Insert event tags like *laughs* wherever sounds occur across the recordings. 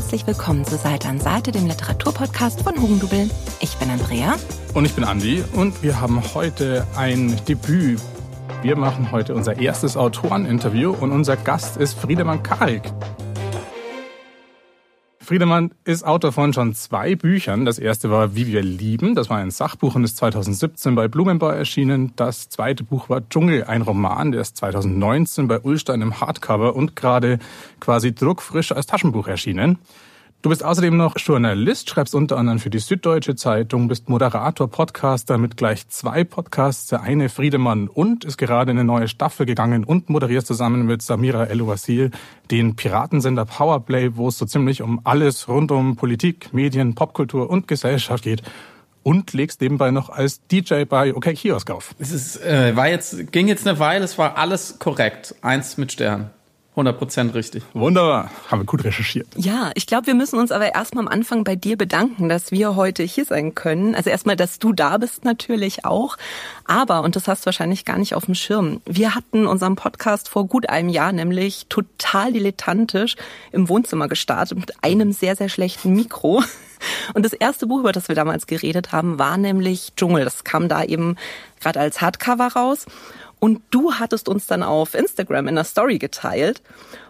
herzlich willkommen zu Seite an Seite, dem Literaturpodcast von Hugendubel. Ich bin Andrea. Und ich bin Andi und wir haben heute ein Debüt. Wir machen heute unser erstes Autoreninterview und unser Gast ist Friedemann Karik. Friedemann ist Autor von schon zwei Büchern. Das erste war Wie wir lieben. Das war ein Sachbuch und ist 2017 bei Blumenbau erschienen. Das zweite Buch war Dschungel, ein Roman. Der ist 2019 bei Ulstein im Hardcover und gerade quasi druckfrisch als Taschenbuch erschienen. Du bist außerdem noch Journalist, schreibst unter anderem für die Süddeutsche Zeitung, bist Moderator, Podcaster mit gleich zwei Podcasts, der eine Friedemann und ist gerade in eine neue Staffel gegangen und moderierst zusammen mit Samira El-Wasil den Piratensender Powerplay, wo es so ziemlich um alles rund um Politik, Medien, Popkultur und Gesellschaft geht und legst nebenbei noch als DJ bei OK Kiosk auf. Es ist, äh, war jetzt, ging jetzt eine Weile, es war alles korrekt. Eins mit Stern. 100% richtig. Wunderbar. Haben wir gut recherchiert. Ja, ich glaube, wir müssen uns aber erstmal am Anfang bei dir bedanken, dass wir heute hier sein können. Also erstmal, dass du da bist natürlich auch. Aber, und das hast du wahrscheinlich gar nicht auf dem Schirm, wir hatten unseren Podcast vor gut einem Jahr nämlich total dilettantisch im Wohnzimmer gestartet mit einem sehr, sehr schlechten Mikro. Und das erste Buch, über das wir damals geredet haben, war nämlich Dschungel. Das kam da eben gerade als Hardcover raus. Und du hattest uns dann auf Instagram in der Story geteilt.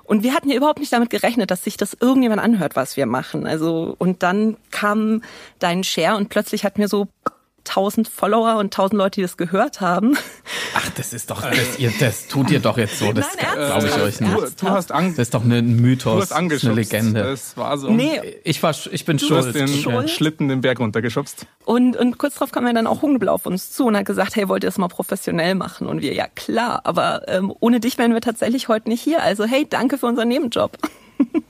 Und wir hatten ja überhaupt nicht damit gerechnet, dass sich das irgendjemand anhört, was wir machen. Also, und dann kam dein Share und plötzlich hatten wir so 1000 Follower und 1000 Leute, die das gehört haben. Ach, das ist doch, das, ihr, das tut ihr doch jetzt so. Das glaube ich euch nicht. Du, du hast Angst. Das ist doch ein Mythos. Du hast. Eine Legende. Das war so. Nee, ich war, ich bin du schuld. hast den schuld. Schlitten den Berg runtergeschubst. Und, und kurz darauf kam ja dann auch Hungeblau auf uns zu und hat gesagt, hey, wollt ihr das mal professionell machen? Und wir, ja klar, aber ähm, ohne dich wären wir tatsächlich heute nicht hier. Also hey, danke für unseren Nebenjob.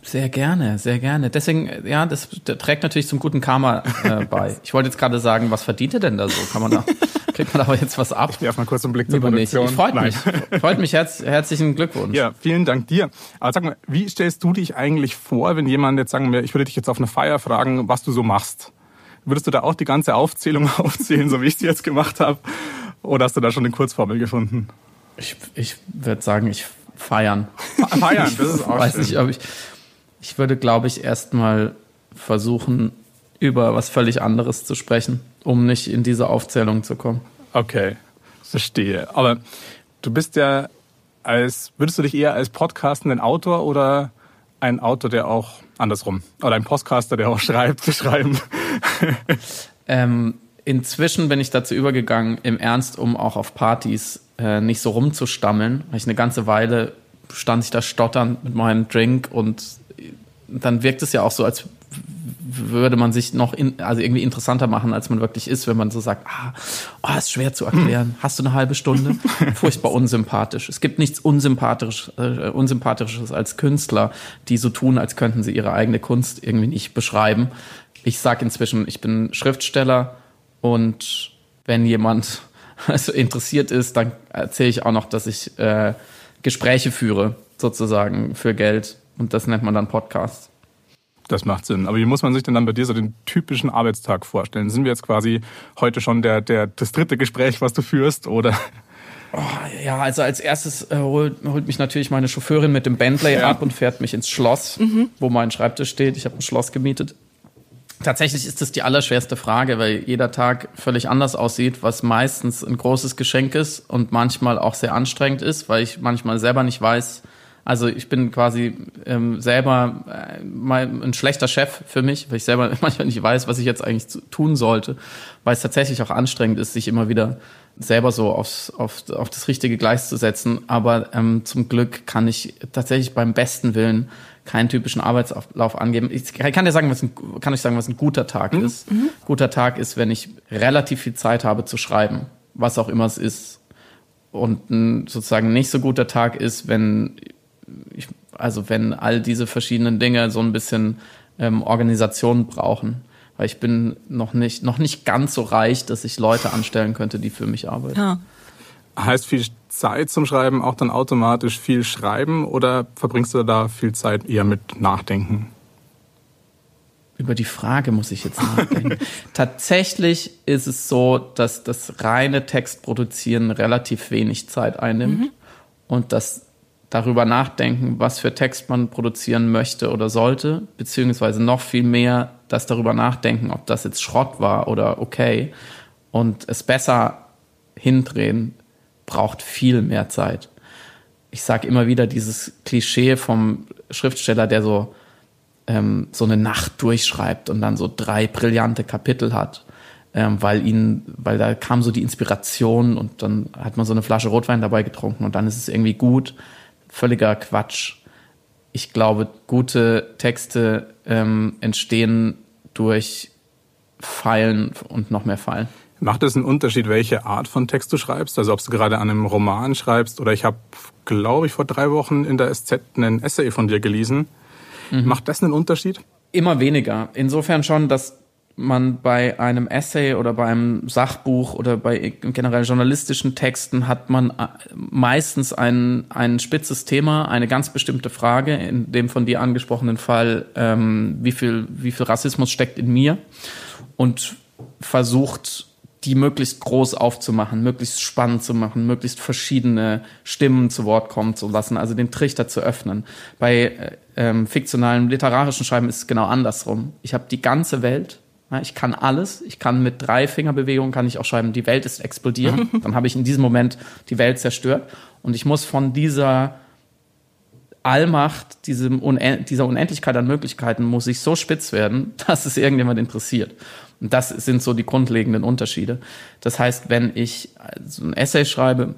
Sehr gerne, sehr gerne. Deswegen, ja, das, das trägt natürlich zum guten Karma äh, bei. *laughs* Ich wollte jetzt gerade sagen, was verdient ihr denn da so? Kann man da, *laughs* kriegt man aber jetzt was ab? Ich werf mal kurz einen Blick zur Lieber nicht. Produktion. Ich freut Nein. mich. *laughs* Freut mich. Herz, herzlichen Glückwunsch. Ja, vielen Dank dir. Aber sag mal, wie stellst du dich eigentlich vor, wenn jemand jetzt sagen wir, ich würde dich jetzt auf eine Feier fragen, was du so machst? Würdest du da auch die ganze Aufzählung aufzählen, so wie ich es jetzt gemacht habe? Oder hast du da schon eine Kurzformel gefunden? Ich, ich würde sagen, ich feiern. Feiern, das ist Ich auch weiß schön. nicht, ob ich. Ich würde, glaube ich, erstmal versuchen, über was völlig anderes zu sprechen, um nicht in diese Aufzählung zu kommen. Okay, verstehe. Aber du bist ja als, würdest du dich eher als podcastenden Autor oder ein Autor, der auch andersrum, oder ein Podcaster, der auch *laughs* schreibt, zu schreiben? Ähm, inzwischen bin ich dazu übergegangen, im Ernst, um auch auf Partys äh, nicht so rumzustammeln, weil ich eine ganze Weile stand ich da stotternd mit meinem Drink und dann wirkt es ja auch so, als würde man sich noch in, also irgendwie interessanter machen, als man wirklich ist, wenn man so sagt, ah, oh, ist schwer zu erklären. *laughs* Hast du eine halbe Stunde? Furchtbar unsympathisch. Es gibt nichts unsympathisch, äh, unsympathisches als Künstler, die so tun, als könnten sie ihre eigene Kunst irgendwie nicht beschreiben. Ich sage inzwischen, ich bin Schriftsteller und wenn jemand *laughs* also interessiert ist, dann erzähle ich auch noch, dass ich äh, Gespräche führe, sozusagen für Geld. Und das nennt man dann Podcast. Das macht Sinn. Aber wie muss man sich denn dann bei dir so den typischen Arbeitstag vorstellen? Sind wir jetzt quasi heute schon der, der, das dritte Gespräch, was du führst, oder? Ja, also als erstes äh, holt, holt mich natürlich meine Chauffeurin mit dem Bentley Ja. ab und fährt mich ins Schloss, wo mein Schreibtisch steht. Ich habe ein Schloss gemietet. Tatsächlich ist das die allerschwerste Frage, weil jeder Tag völlig anders aussieht, was meistens ein großes Geschenk ist und manchmal auch sehr anstrengend ist, weil ich manchmal selber nicht weiß. Also ich bin quasi ähm, selber äh, mal ein schlechter Chef für mich, weil ich selber *laughs* manchmal nicht weiß, was ich jetzt eigentlich tun sollte, weil es tatsächlich auch anstrengend ist, sich immer wieder selber so aufs, auf, auf das richtige Gleis zu setzen. Aber ähm, zum Glück kann ich tatsächlich beim besten Willen keinen typischen Arbeitslauf angeben. Ich kann dir sagen, was ein, kann ich sagen, was ein guter Tag ist. Guter Tag ist, wenn ich relativ viel Zeit habe zu schreiben, was auch immer es ist. Und ein sozusagen nicht so guter Tag ist, wenn ich, also wenn all diese verschiedenen Dinge so ein bisschen ähm, Organisation brauchen. Weil ich bin noch nicht, noch nicht ganz so reich, dass ich Leute anstellen könnte, die für mich arbeiten. Ja. Heißt viel Zeit zum Schreiben auch dann automatisch viel Schreiben oder verbringst du da viel Zeit eher mit Nachdenken? Über die Frage muss ich jetzt nachdenken. *laughs* Tatsächlich ist es so, dass das reine Textproduzieren relativ wenig Zeit einnimmt und dass darüber nachdenken, was für Text man produzieren möchte oder sollte, beziehungsweise noch viel mehr das darüber nachdenken, ob das jetzt Schrott war oder okay und es besser hindrehen, braucht viel mehr Zeit. Ich sage immer wieder dieses Klischee vom Schriftsteller, der so ähm, so eine Nacht durchschreibt und dann so drei brillante Kapitel hat, ähm, weil ihn, weil da kam so die Inspiration und dann hat man so eine Flasche Rotwein dabei getrunken und dann ist es irgendwie gut. Völliger Quatsch. Ich glaube, gute Texte ähm, entstehen durch Fallen und noch mehr Fallen. Macht es einen Unterschied, welche Art von Text du schreibst? Also ob du gerade an einem Roman schreibst oder ich habe, glaube ich, vor drei Wochen in der SZ einen Essay von dir gelesen. Mhm. Macht das einen Unterschied? Immer weniger. Insofern schon, dass man bei einem Essay oder bei einem Sachbuch oder bei generell journalistischen Texten hat man äh, meistens ein, ein spitzes Thema, eine ganz bestimmte Frage, in dem von dir angesprochenen Fall, ähm, wie, viel, wie viel Rassismus steckt in mir und versucht die möglichst groß aufzumachen, möglichst spannend zu machen, möglichst verschiedene Stimmen zu Wort kommen zu lassen, also den Trichter zu öffnen. Bei äh, ähm, fiktionalen literarischen Schreiben ist es genau andersrum. Ich habe die ganze Welt, ich kann alles, ich kann mit drei Fingerbewegungen kann ich auch schreiben, die Welt ist explodiert, dann habe ich in diesem Moment die Welt zerstört und ich muss von dieser Allmacht, diesem Unend dieser Unendlichkeit an Möglichkeiten muss ich so spitz werden, *laughs* dass es irgendjemand interessiert. Und das sind so die grundlegenden Unterschiede. Das heißt, wenn ich so ein Essay schreibe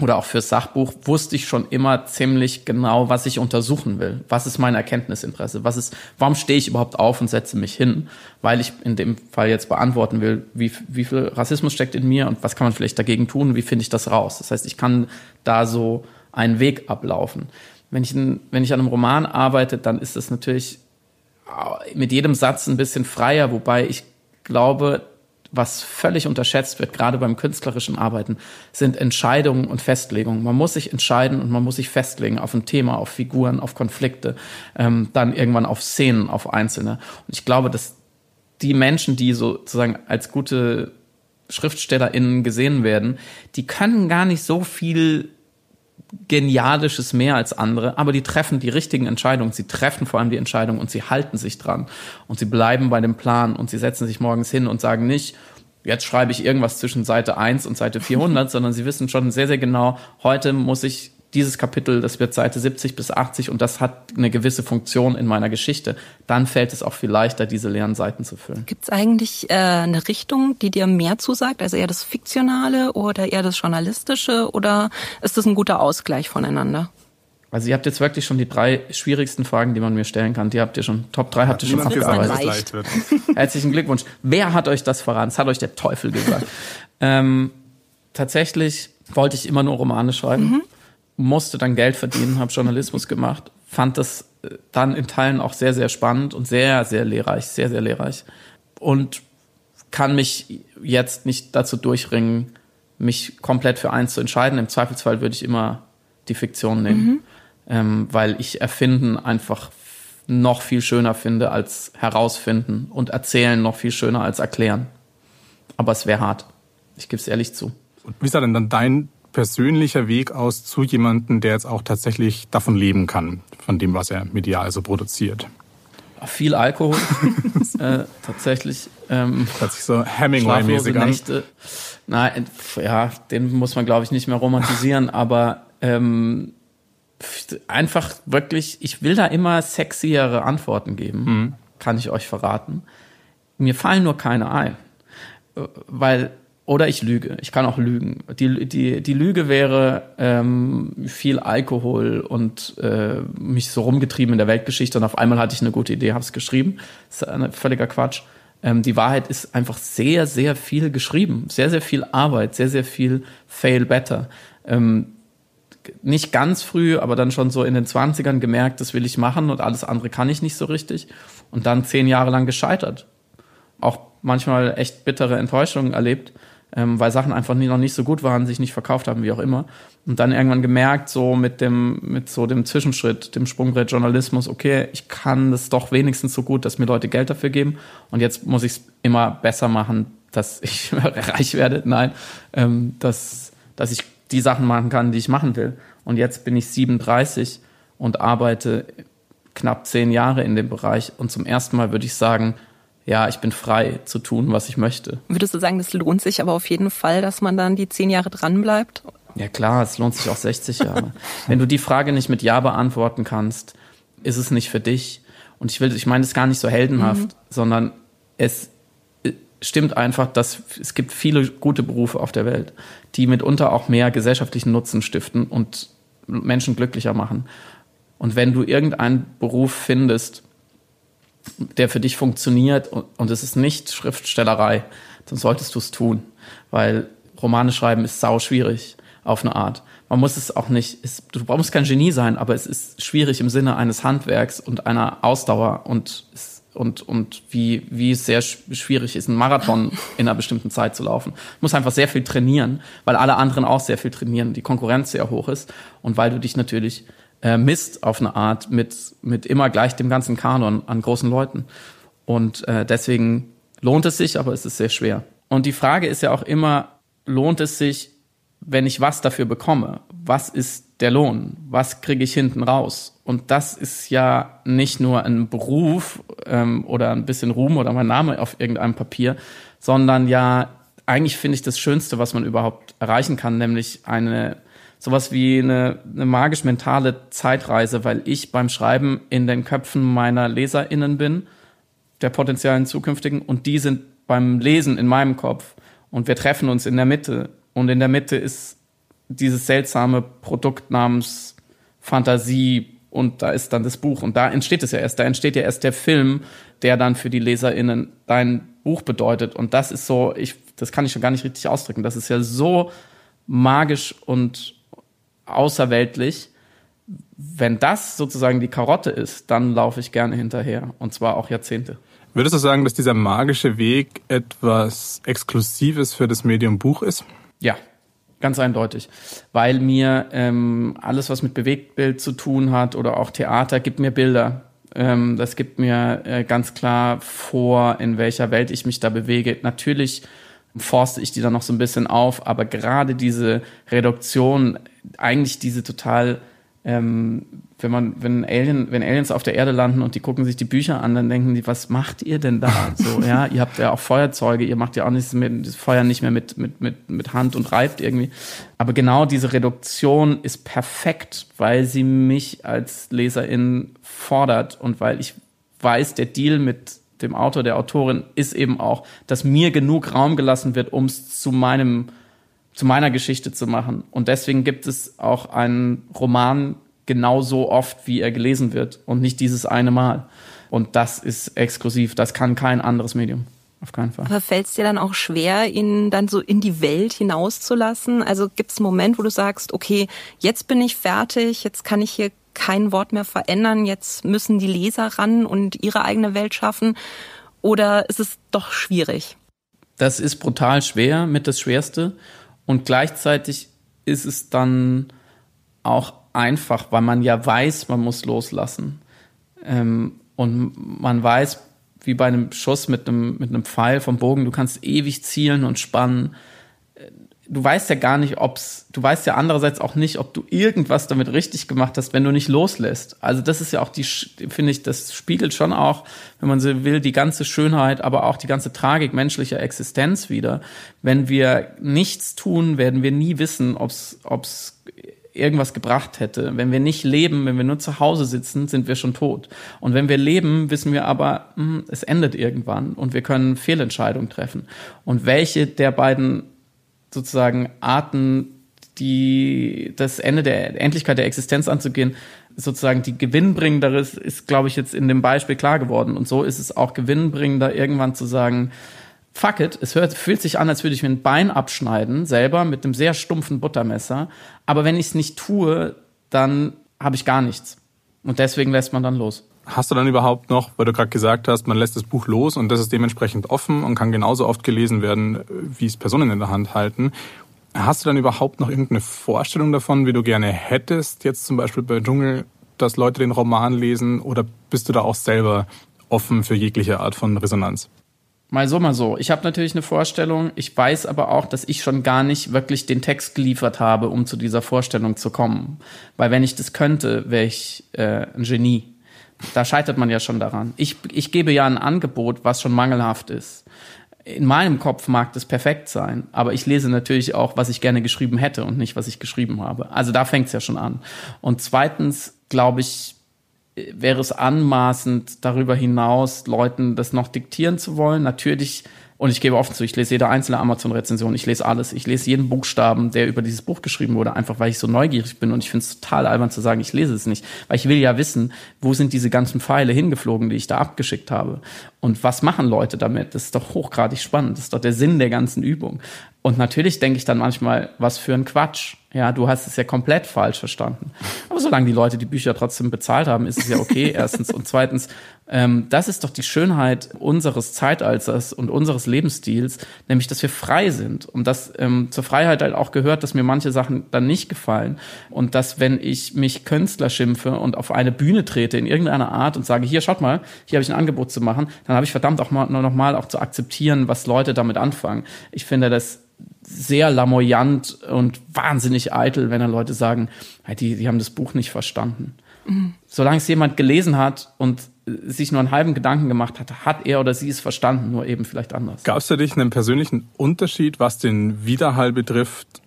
oder auch fürs Sachbuch, wusste ich schon immer ziemlich genau, was ich untersuchen will. Was ist mein Erkenntnisinteresse? Was ist, warum stehe ich überhaupt auf und setze mich hin? Weil ich in dem Fall jetzt beantworten will, wie, wie viel Rassismus steckt in mir und was kann man vielleicht dagegen tun? Wie finde ich das raus? Das heißt, ich kann da so einen Weg ablaufen. Wenn ich, wenn ich an einem Roman arbeite, dann ist das natürlich mit jedem Satz ein bisschen freier, wobei ich glaube, was völlig unterschätzt wird, gerade beim künstlerischen Arbeiten, sind Entscheidungen und Festlegungen. Man muss sich entscheiden und man muss sich festlegen auf ein Thema, auf Figuren, auf Konflikte, ähm, dann irgendwann auf Szenen, auf Einzelne. Und ich glaube, dass die Menschen, die sozusagen als gute SchriftstellerInnen gesehen werden, die können gar nicht so viel Genialisches mehr als andere, aber die treffen die richtigen Entscheidungen. Sie treffen vor allem die Entscheidung und sie halten sich dran. Und sie bleiben bei dem Plan und sie setzen sich morgens hin und sagen nicht, jetzt schreibe ich irgendwas zwischen Seite 1 und Seite 400, *laughs* sondern sie wissen schon sehr, sehr genau, heute muss ich dieses Kapitel, das wird Seite 70 bis 80 und das hat eine gewisse Funktion in meiner Geschichte, dann fällt es auch viel leichter, diese leeren Seiten zu füllen. Gibt es eigentlich äh, eine Richtung, die dir mehr zusagt, also eher das Fiktionale oder eher das Journalistische oder ist das ein guter Ausgleich voneinander? Also ihr habt jetzt wirklich schon die drei schwierigsten Fragen, die man mir stellen kann. Die habt ihr schon, Top 3 habt ihr schon abgearbeitet. *laughs* Herzlichen Glückwunsch. Wer hat euch das verraten? Das hat euch der Teufel gesagt. *laughs* ähm, tatsächlich wollte ich immer nur Romane schreiben. Mhm musste dann Geld verdienen, habe Journalismus gemacht, fand das äh, dann in Teilen auch sehr, sehr spannend und sehr, sehr lehrreich, sehr, sehr lehrreich. Und kann mich jetzt nicht dazu durchringen, mich komplett für eins zu entscheiden. Im Zweifelsfall würde ich immer die Fiktion nehmen, mhm. ähm, weil ich Erfinden einfach noch viel schöner finde als herausfinden und erzählen noch viel schöner als erklären. Aber es wäre hart. Ich gebe es ehrlich zu. Und wie sah denn dann dein persönlicher Weg aus zu jemandem, der jetzt auch tatsächlich davon leben kann, von dem, was er medial so produziert? Viel Alkohol, *laughs* äh, tatsächlich. Ähm, Hört sich so Hemingway-mäßig an. Nächte. Nein, ja, den muss man, glaube ich, nicht mehr romantisieren, *laughs* aber ähm, einfach wirklich, ich will da immer sexiere Antworten geben, mhm. kann ich euch verraten. Mir fallen nur keine ein. Äh, weil oder ich lüge. Ich kann auch lügen. Die, die, die Lüge wäre ähm, viel Alkohol und äh, mich so rumgetrieben in der Weltgeschichte und auf einmal hatte ich eine gute Idee, habe es geschrieben. Das ist völliger Quatsch. Ähm, die Wahrheit ist einfach sehr, sehr viel geschrieben. Sehr, sehr viel Arbeit, sehr, sehr viel Fail Better. Ähm, nicht ganz früh, aber dann schon so in den Zwanzigern gemerkt, das will ich machen und alles andere kann ich nicht so richtig. Und dann zehn Jahre lang gescheitert. Auch manchmal echt bittere Enttäuschungen erlebt ähm, weil Sachen einfach nie, noch nicht so gut waren, sich nicht verkauft haben, wie auch immer. Und dann irgendwann gemerkt, so mit dem, mit so dem Zwischenschritt, dem Sprungbrett Journalismus, okay, ich kann das doch wenigstens so gut, dass mir Leute Geld dafür geben. Und jetzt muss ich es immer besser machen, dass *laughs* ich reich werde. Nein, ähm, dass, dass ich die Sachen machen kann, die ich machen will. Und jetzt bin ich 37 und arbeite knapp zehn Jahre in dem Bereich. Und zum ersten Mal würde ich sagen, ja, ich bin frei zu tun, was ich möchte. Würdest du sagen, das lohnt sich aber auf jeden Fall, dass man dann die zehn Jahre dranbleibt? Ja klar, es lohnt sich auch 60 Jahre. *laughs* Wenn du die Frage nicht mit Ja beantworten kannst, ist es nicht für dich. Und ich will, ich meine es gar nicht so heldenhaft, mhm. sondern es äh, stimmt einfach, dass es gibt viele gute Berufe auf der Welt, die mitunter auch mehr gesellschaftlichen Nutzen stiften und Menschen glücklicher machen. Und wenn du irgendeinen Beruf findest, der für dich funktioniert und, es ist nicht Schriftstellerei, dann solltest du es tun, weil Romane schreiben ist sau schwierig auf eine Art. Man muss es auch nicht, es, du brauchst kein Genie sein, aber es ist schwierig im Sinne eines Handwerks und einer Ausdauer und und, und wie, wie es sehr schwierig ist, einen Marathon in einer bestimmten Zeit zu laufen. Du musst einfach sehr viel trainieren, weil alle anderen auch sehr viel trainieren, die Konkurrenz sehr hoch ist und weil du dich natürlich äh, misst auf eine Art mit, mit immer gleich dem ganzen Kanon an großen Leuten. Und äh, deswegen lohnt es sich, aber es ist sehr schwer. Und die Frage ist ja auch immer, lohnt es sich, wenn ich was dafür bekomme? Was ist der Lohn? Was kriege ich hinten raus? Und das ist ja nicht nur ein Beruf ähm, oder ein bisschen Ruhm oder mein Name auf irgendeinem Papier, sondern ja, eigentlich finde ich das Schönste, was man überhaupt erreichen kann, nämlich eine sowas wie eine, eine magisch-mentale Zeitreise, weil ich beim Schreiben in den Köpfen meiner LeserInnen bin, der potenziellen zukünftigen, und die sind beim Lesen in meinem Kopf. Und wir treffen uns in der Mitte. Und in der Mitte ist dieses seltsame Produkt namens Fantasie und da ist dann das Buch. Und da entsteht es ja erst. Da entsteht ja erst der Film, der dann für die LeserInnen dein Buch bedeutet. Und das ist so, ich, das kann ich schon gar nicht richtig ausdrücken. Das ist ja so magisch und außerweltlich. Wenn das sozusagen die Karotte ist, dann laufe ich gerne hinterher. Und zwar auch Jahrzehnte. Würdest du sagen, dass dieser magische Weg etwas Exklusives für das Medium Buch ist? Ja, ganz eindeutig. Weil mir ähm, alles, was mit Bewegtbild zu tun hat oder auch Theater, gibt mir Bilder. Ähm, das gibt mir äh, ganz klar vor, in welcher Welt ich mich da bewege. Natürlich forste ich die dann noch so ein bisschen auf, aber gerade diese Reduktion, eigentlich diese total ähm, wenn man, wenn Alien, wenn Aliens auf der Erde landen und die gucken sich die Bücher an, dann denken die, was macht ihr denn da? So, ja, ihr habt ja auch Feuerzeuge, ihr macht ja auch nichts mit, das Feuer nicht mehr mit, mit, mit, mit Hand und reibt irgendwie. Aber genau diese Reduktion ist perfekt, weil sie mich als Leserin fordert und weil ich weiß, der Deal mit dem Autor, der Autorin ist eben auch, dass mir genug Raum gelassen wird, um es zu meinem zu meiner Geschichte zu machen. Und deswegen gibt es auch einen Roman genauso oft, wie er gelesen wird und nicht dieses eine Mal. Und das ist exklusiv. Das kann kein anderes Medium. Auf keinen Fall. Aber fällt es dir dann auch schwer, ihn dann so in die Welt hinauszulassen? Also gibt es einen Moment, wo du sagst, okay, jetzt bin ich fertig, jetzt kann ich hier kein Wort mehr verändern, jetzt müssen die Leser ran und ihre eigene Welt schaffen? Oder ist es doch schwierig? Das ist brutal schwer, mit das Schwerste. Und gleichzeitig ist es dann auch einfach, weil man ja weiß, man muss loslassen. Ähm, und man weiß, wie bei einem Schuss mit einem, mit einem Pfeil vom Bogen, du kannst ewig zielen und spannen du weißt ja gar nicht, ob's, du weißt ja andererseits auch nicht, ob du irgendwas damit richtig gemacht hast, wenn du nicht loslässt. Also das ist ja auch die, finde ich, das spiegelt schon auch, wenn man so will, die ganze Schönheit, aber auch die ganze Tragik menschlicher Existenz wieder. Wenn wir nichts tun, werden wir nie wissen, ob's, ob's irgendwas gebracht hätte. Wenn wir nicht leben, wenn wir nur zu Hause sitzen, sind wir schon tot. Und wenn wir leben, wissen wir aber, mh, hm, es endet irgendwann und wir können Fehlentscheidungen treffen. Und welche der beiden sozusagen Arten, die das Ende der Endlichkeit der Existenz anzugehen, sozusagen die gewinnbringendere ist, ist glaube ich, jetzt in dem Beispiel klar geworden. Und so ist es auch gewinnbringender, irgendwann zu sagen, fuck it, es hört, fühlt sich an, als würde ich mir ein Bein abschneiden, selber mit einem sehr stumpfen Buttermesser. Aber wenn ich es nicht tue, dann habe ich gar nichts. Und deswegen lässt man dann los. Hast du dann überhaupt noch, weil du gerade gesagt hast, man lässt das Buch los und das ist dementsprechend offen und kann genauso oft gelesen werden, wie es Personen in der Hand halten. Hast du dann überhaupt noch irgendeine Vorstellung davon, wie du gerne hättest, jetzt zum Beispiel bei Dschungel, dass Leute den Roman lesen oder bist du da auch selber offen für jegliche Art von Resonanz? Mal so, mal so. Ich habe natürlich eine Vorstellung. Ich weiß aber auch, dass ich schon gar nicht wirklich den Text geliefert habe, um zu dieser Vorstellung zu kommen. Weil wenn ich das könnte, wäre ich äh, ein Genie. Da scheitert man ja schon daran. Ich, ich gebe ja ein Angebot, was schon mangelhaft ist. In meinem Kopf mag das perfekt sein, aber ich lese natürlich auch, was ich gerne geschrieben hätte und nicht, was ich geschrieben habe. Also da fängt es ja schon an. Und zweitens, glaube ich, wäre es anmaßend, darüber hinaus Leuten das noch diktieren zu wollen. Natürlich, und ich gebe offen zu, ich lese jede einzelne Amazon-Rezension, ich lese alles. Ich lese jeden Buchstaben, der über dieses Buch geschrieben wurde, einfach weil ich so neugierig bin und ich finde es total albern zu sagen, ich lese es nicht. Weil ich will ja wissen, wo sind diese ganzen Pfeile hingeflogen, die ich da abgeschickt habe. Und was machen Leute damit? Das ist doch hochgradig spannend. Das ist doch der Sinn der ganzen Übung. Und natürlich denke ich dann manchmal, was für ein Quatsch. Ja, du hast es ja komplett falsch verstanden. Aber solange die Leute die Bücher trotzdem bezahlt haben, ist es ja okay, *laughs* erstens. Und zweitens, das ist doch die Schönheit unseres Zeitalters und unseres Lebensstils, nämlich, dass wir frei sind. Und dass ähm, zur Freiheit halt auch gehört, dass mir manche Sachen dann nicht gefallen. Und dass, wenn ich mich Künstler schimpfe und auf eine Bühne trete in irgendeiner Art und sage, hier, schaut mal, hier habe ich ein Angebot zu machen, dann habe ich verdammt auch mal, nur noch mal auch zu akzeptieren, was Leute damit anfangen. Ich finde das sehr lamoyant und wahnsinnig eitel, wenn dann Leute sagen, die, die haben das Buch nicht verstanden. Mhm. Solange es jemand gelesen hat und sich nur einen halben Gedanken gemacht hat, hat er oder sie es verstanden, nur eben vielleicht anders. Gab es für dich einen persönlichen Unterschied, was den Widerhall betrifft,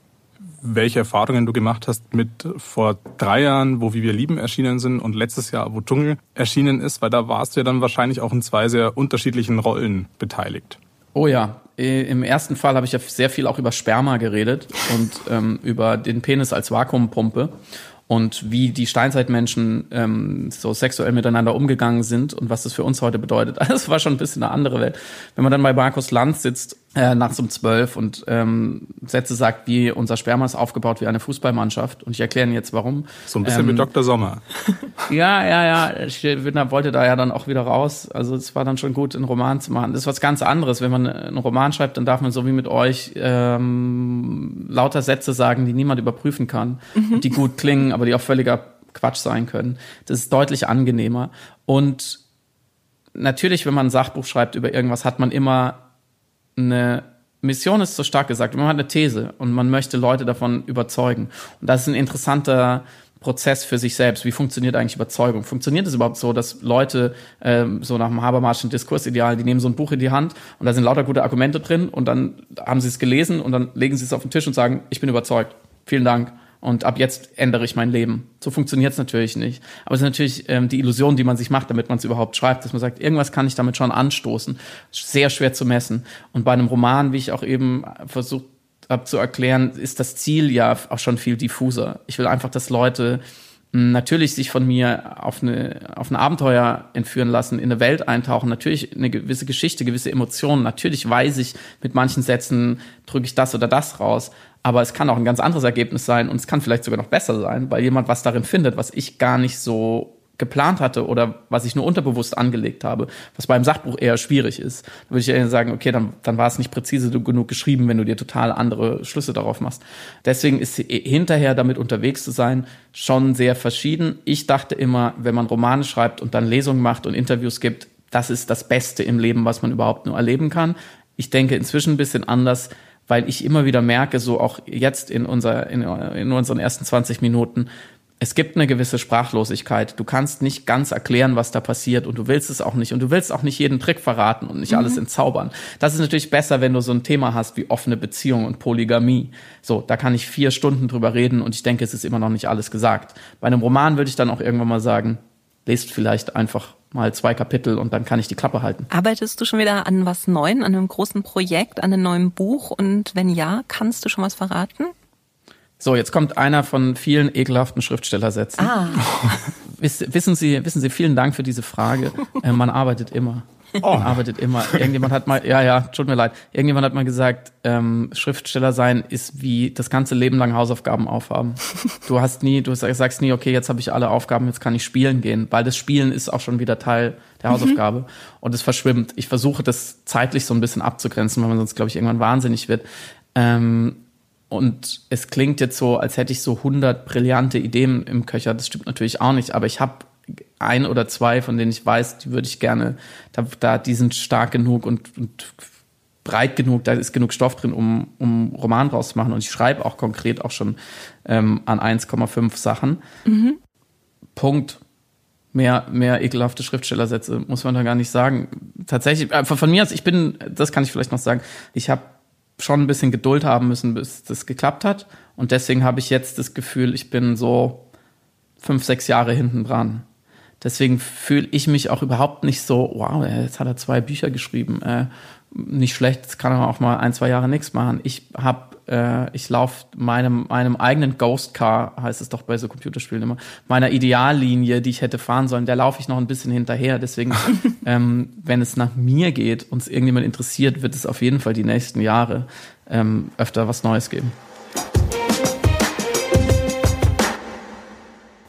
welche Erfahrungen du gemacht hast mit vor drei Jahren, wo Wie wir lieben erschienen sind und letztes Jahr, wo Dschungel erschienen ist, weil da warst du ja dann wahrscheinlich auch in zwei sehr unterschiedlichen Rollen beteiligt. Oh ja, im ersten Fall habe ich ja sehr viel auch über Sperma geredet und ähm, über den Penis als Vakuumpumpe und wie die Steinzeitmenschen ähm, so sexuell miteinander umgegangen sind und was das für uns heute bedeutet. *laughs* Das war schon ein bisschen eine andere Welt. Wenn man dann bei Markus Lanz sitzt äh, nachts um zwölf und ähm, Sätze sagt, wie unser Sperma ist aufgebaut wie eine Fußballmannschaft. Und ich erkläre Ihnen jetzt warum. So ein bisschen ähm, mit Dr. Sommer. *laughs* Ja, ja, ja. Ich wollte da ja dann auch wieder raus. Also es war dann schon gut, einen Roman zu machen. Das ist was ganz anderes. Wenn man einen Roman schreibt, dann darf man so wie mit euch ähm, lauter Sätze sagen, die niemand überprüfen kann, mhm. die gut klingen, aber die auch völliger Quatsch sein können. Das ist deutlich angenehmer. Und natürlich, wenn man ein Sachbuch schreibt über irgendwas, hat man immer eine Mission ist so stark gesagt, man hat eine These und man möchte Leute davon überzeugen. Und das ist ein interessanter Prozess für sich selbst. Wie funktioniert eigentlich Überzeugung? Funktioniert es überhaupt so, dass Leute ähm, so nach dem Habermaschen Diskursideal, die nehmen so ein Buch in die Hand und da sind lauter gute Argumente drin und dann haben sie es gelesen und dann legen sie es auf den Tisch und sagen, ich bin überzeugt. Vielen Dank und ab jetzt ändere ich mein Leben. So funktioniert es natürlich nicht. Aber es ist natürlich ähm, die Illusion, die man sich macht, damit man es überhaupt schreibt, dass man sagt, irgendwas kann ich damit schon anstoßen. Sehr schwer zu messen. Und bei einem Roman, wie ich auch eben versucht habe zu erklären, ist das Ziel ja auch schon viel diffuser. Ich will einfach, dass Leute natürlich sich von mir auf, eine, auf ein Abenteuer entführen lassen, in eine Welt eintauchen, natürlich eine gewisse Geschichte, gewisse Emotionen. Natürlich weiß ich, mit manchen Sätzen drücke ich das oder das raus aber es kann auch ein ganz anderes Ergebnis sein und es kann vielleicht sogar noch besser sein, weil jemand was darin findet, was ich gar nicht so geplant hatte oder was ich nur unterbewusst angelegt habe, was beim Sachbuch eher schwierig ist. Da würde ich eher sagen, okay, dann, dann war es nicht präzise genug geschrieben, wenn du dir total andere Schlüsse darauf machst. Deswegen ist hinterher damit unterwegs zu sein schon sehr verschieden. Ich dachte immer, wenn man Romane schreibt und dann Lesungen macht und Interviews gibt, das ist das Beste im Leben, was man überhaupt nur erleben kann. Ich denke inzwischen ein bisschen anders weil ich immer wieder merke, so auch jetzt in, unser, in, in unseren ersten 20 Minuten, es gibt eine gewisse Sprachlosigkeit. Du kannst nicht ganz erklären, was da passiert und du willst es auch nicht und du willst auch nicht jeden Trick verraten und nicht mhm. alles entzaubern. Das ist natürlich besser, wenn du so ein Thema hast wie offene Beziehung und Polygamie. So, da kann ich vier Stunden drüber reden und ich denke, es ist immer noch nicht alles gesagt. Bei einem Roman würde ich dann auch irgendwann mal sagen, lest vielleicht einfach mal zwei Kapitel und dann kann ich die Klappe halten. Arbeitest du schon wieder an was Neuem, an einem großen Projekt, an einem neuen Buch? Und wenn ja, kannst du schon was verraten? So, jetzt kommt einer von vielen ekelhaften Schriftstellersätzen. Ah. *laughs* Wissen Sie, wissen Sie, vielen Dank für diese Frage. Äh, man arbeitet immer. Oh. Man arbeitet immer. Irgendjemand hat mal, ja, ja, tut mir leid. Irgendjemand hat mal gesagt, ähm, Schriftsteller sein ist wie das ganze Leben lang Hausaufgaben aufhaben. Du hast nie, du sagst nie, okay, jetzt habe ich alle Aufgaben, jetzt kann ich spielen gehen, weil das Spielen ist auch schon wieder Teil der mhm. Hausaufgabe mhm. und es verschwimmt. Ich versuche das zeitlich so ein bisschen abzugrenzen, weil man sonst, glaube ich, irgendwann wahnsinnig wird. Ähm, und es klingt jetzt so, als hätte ich so 100 brillante Ideen im Köcher. Das stimmt natürlich auch nicht, aber ich habe ein oder zwei, von denen ich weiß, die würde ich gerne, da, da die sind stark genug und, und breit genug, da ist genug Stoff drin, um, um Roman draus zu machen. Und ich schreibe auch konkret auch schon ähm, an 1,5 Sachen. Mhm. Punkt. Mehr, mehr ekelhafte Schriftstellersätze muss man da gar nicht sagen. Tatsächlich, äh, von mir aus, ich bin, das kann ich vielleicht noch sagen, ich habe schon ein bisschen Geduld haben müssen, bis das geklappt hat. Und deswegen habe ich jetzt das Gefühl, ich bin so fünf, sechs Jahre hinten dran. Deswegen fühle ich mich auch überhaupt nicht so, wow, jetzt hat er zwei Bücher geschrieben. Äh, nicht schlecht, jetzt kann er auch mal ein, zwei Jahre nichts machen. Ich habe, äh, ich laufe meinem, meinem eigenen Ghost Car, heißt es doch bei so Computerspielen immer, meiner Ideallinie, die ich hätte fahren sollen, der laufe ich noch ein bisschen hinterher. Deswegen, *laughs* ähm, wenn es nach mir geht und es irgendjemand interessiert, wird es auf jeden Fall die nächsten Jahre ähm, öfter was Neues geben.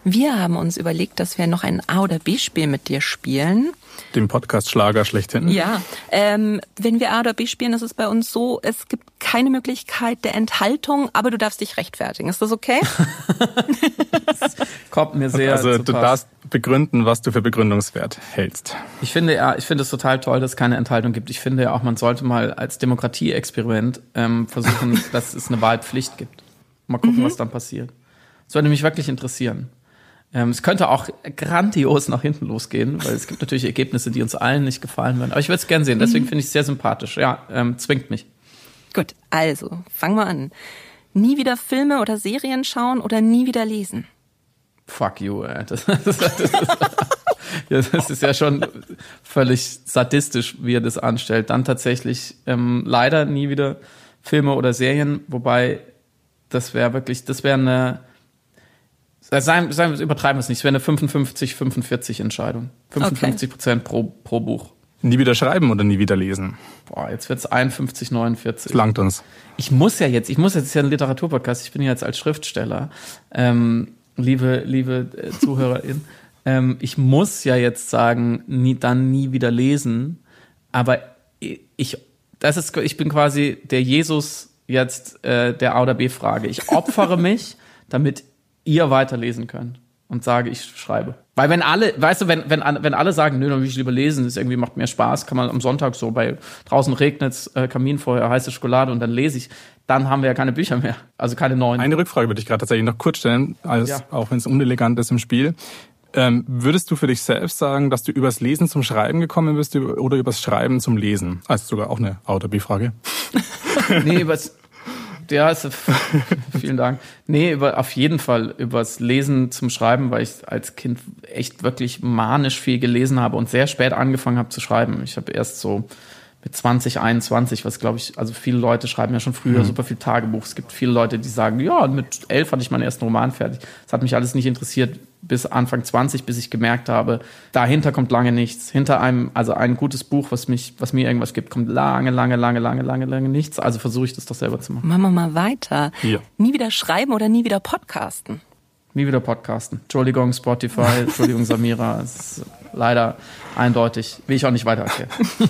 Wir haben uns überlegt, dass wir noch ein A oder B-Spiel mit dir spielen. Dem Podcast-Schlager schlechthin. Ja, ähm, wenn wir A oder B spielen, ist es bei uns so, es gibt keine Möglichkeit der Enthaltung, aber du darfst dich rechtfertigen. Ist das okay? das kommt mir sehr Also du darfst begründen, was du für begründungswert hältst. Ich finde ja, ich finde es total toll, dass es keine Enthaltung gibt. Ich finde ja auch, man sollte mal als Demokratieexperiment ähm, versuchen, *laughs* dass es eine Wahlpflicht gibt. Mal gucken, mhm. was dann passiert. Das würde mich wirklich interessieren. Ähm, es könnte auch grandios nach hinten losgehen, weil es gibt natürlich Ergebnisse, die uns allen nicht gefallen würden. Aber ich würde es gern sehen, deswegen mhm. finde ich es sehr sympathisch. Ja, ähm, zwingt mich. Gut, also, fangen wir an. Nie wieder Filme oder Serien schauen oder nie wieder lesen? Fuck you, ey. *laughs* Das, das, das, das, das ist ja schon völlig sadistisch, wie er das anstellt. Dann tatsächlich ähm, leider nie wieder Filme oder Serien, wobei das wäre wirklich, das wäre eine Sagen, sagen, übertreiben wir es nicht. Es wäre eine 55-45 Entscheidung. 55 Prozent okay. pro, pro Buch. Nie wieder schreiben oder nie wieder lesen? Boah, jetzt wird es 51, 49. Das langt uns. Ich muss ja jetzt, ich muss jetzt, ist ja ein Literaturpodcast, ich bin ja jetzt als Schriftsteller, ähm, liebe, liebe äh, *laughs* ZuhörerInnen, ähm, ich muss ja jetzt sagen, nie, dann nie wieder lesen, aber ich, das ist, ich bin quasi der Jesus jetzt äh, der A oder B-Frage. Ich opfere *laughs* mich, damit ihr weiterlesen könnt und sage, ich schreibe. Weil wenn alle, weißt du, wenn, wenn, wenn alle sagen, nö, dann will ich lieber lesen, das irgendwie macht mehr Spaß, kann man am Sonntag so bei draußen regnet's, äh, Kaminfeuer, heiße Schokolade und dann lese ich, dann haben wir ja keine Bücher mehr, also keine neuen. Eine Rückfrage würde ich gerade tatsächlich noch kurz stellen, als, ja. auch wenn es unelegant ist im Spiel. Ähm, würdest du für dich selbst sagen, dass du übers Lesen zum Schreiben gekommen bist oder übers Schreiben zum Lesen? Also sogar auch eine A- oder B-Frage. nee, übers, ja, ist, *laughs* vielen Dank. Nee, über, auf jeden Fall übers Lesen zum Schreiben, weil ich als Kind echt wirklich manisch viel gelesen habe und sehr spät angefangen habe zu schreiben. Ich habe erst so mit 20, 21, was glaube ich, also viele Leute schreiben ja schon früher mhm. super viel Tagebuch. Es gibt viele Leute, die sagen, ja, mit elf hatte ich meinen ersten Roman fertig. Das hat mich alles nicht interessiert bis Anfang 20, bis ich gemerkt habe, dahinter kommt lange nichts. Hinter einem, also ein gutes Buch, was mich, was mir irgendwas gibt, kommt lange, lange, lange, lange, lange, lange nichts. Also versuche ich das doch selber zu machen. Machen wir mal weiter. Ja. Nie wieder schreiben oder nie wieder podcasten? Nie wieder podcasten. Entschuldigung, Spotify, *laughs* Entschuldigung, Samira. Es ist leider eindeutig. Will ich auch nicht weiter erklären. *laughs*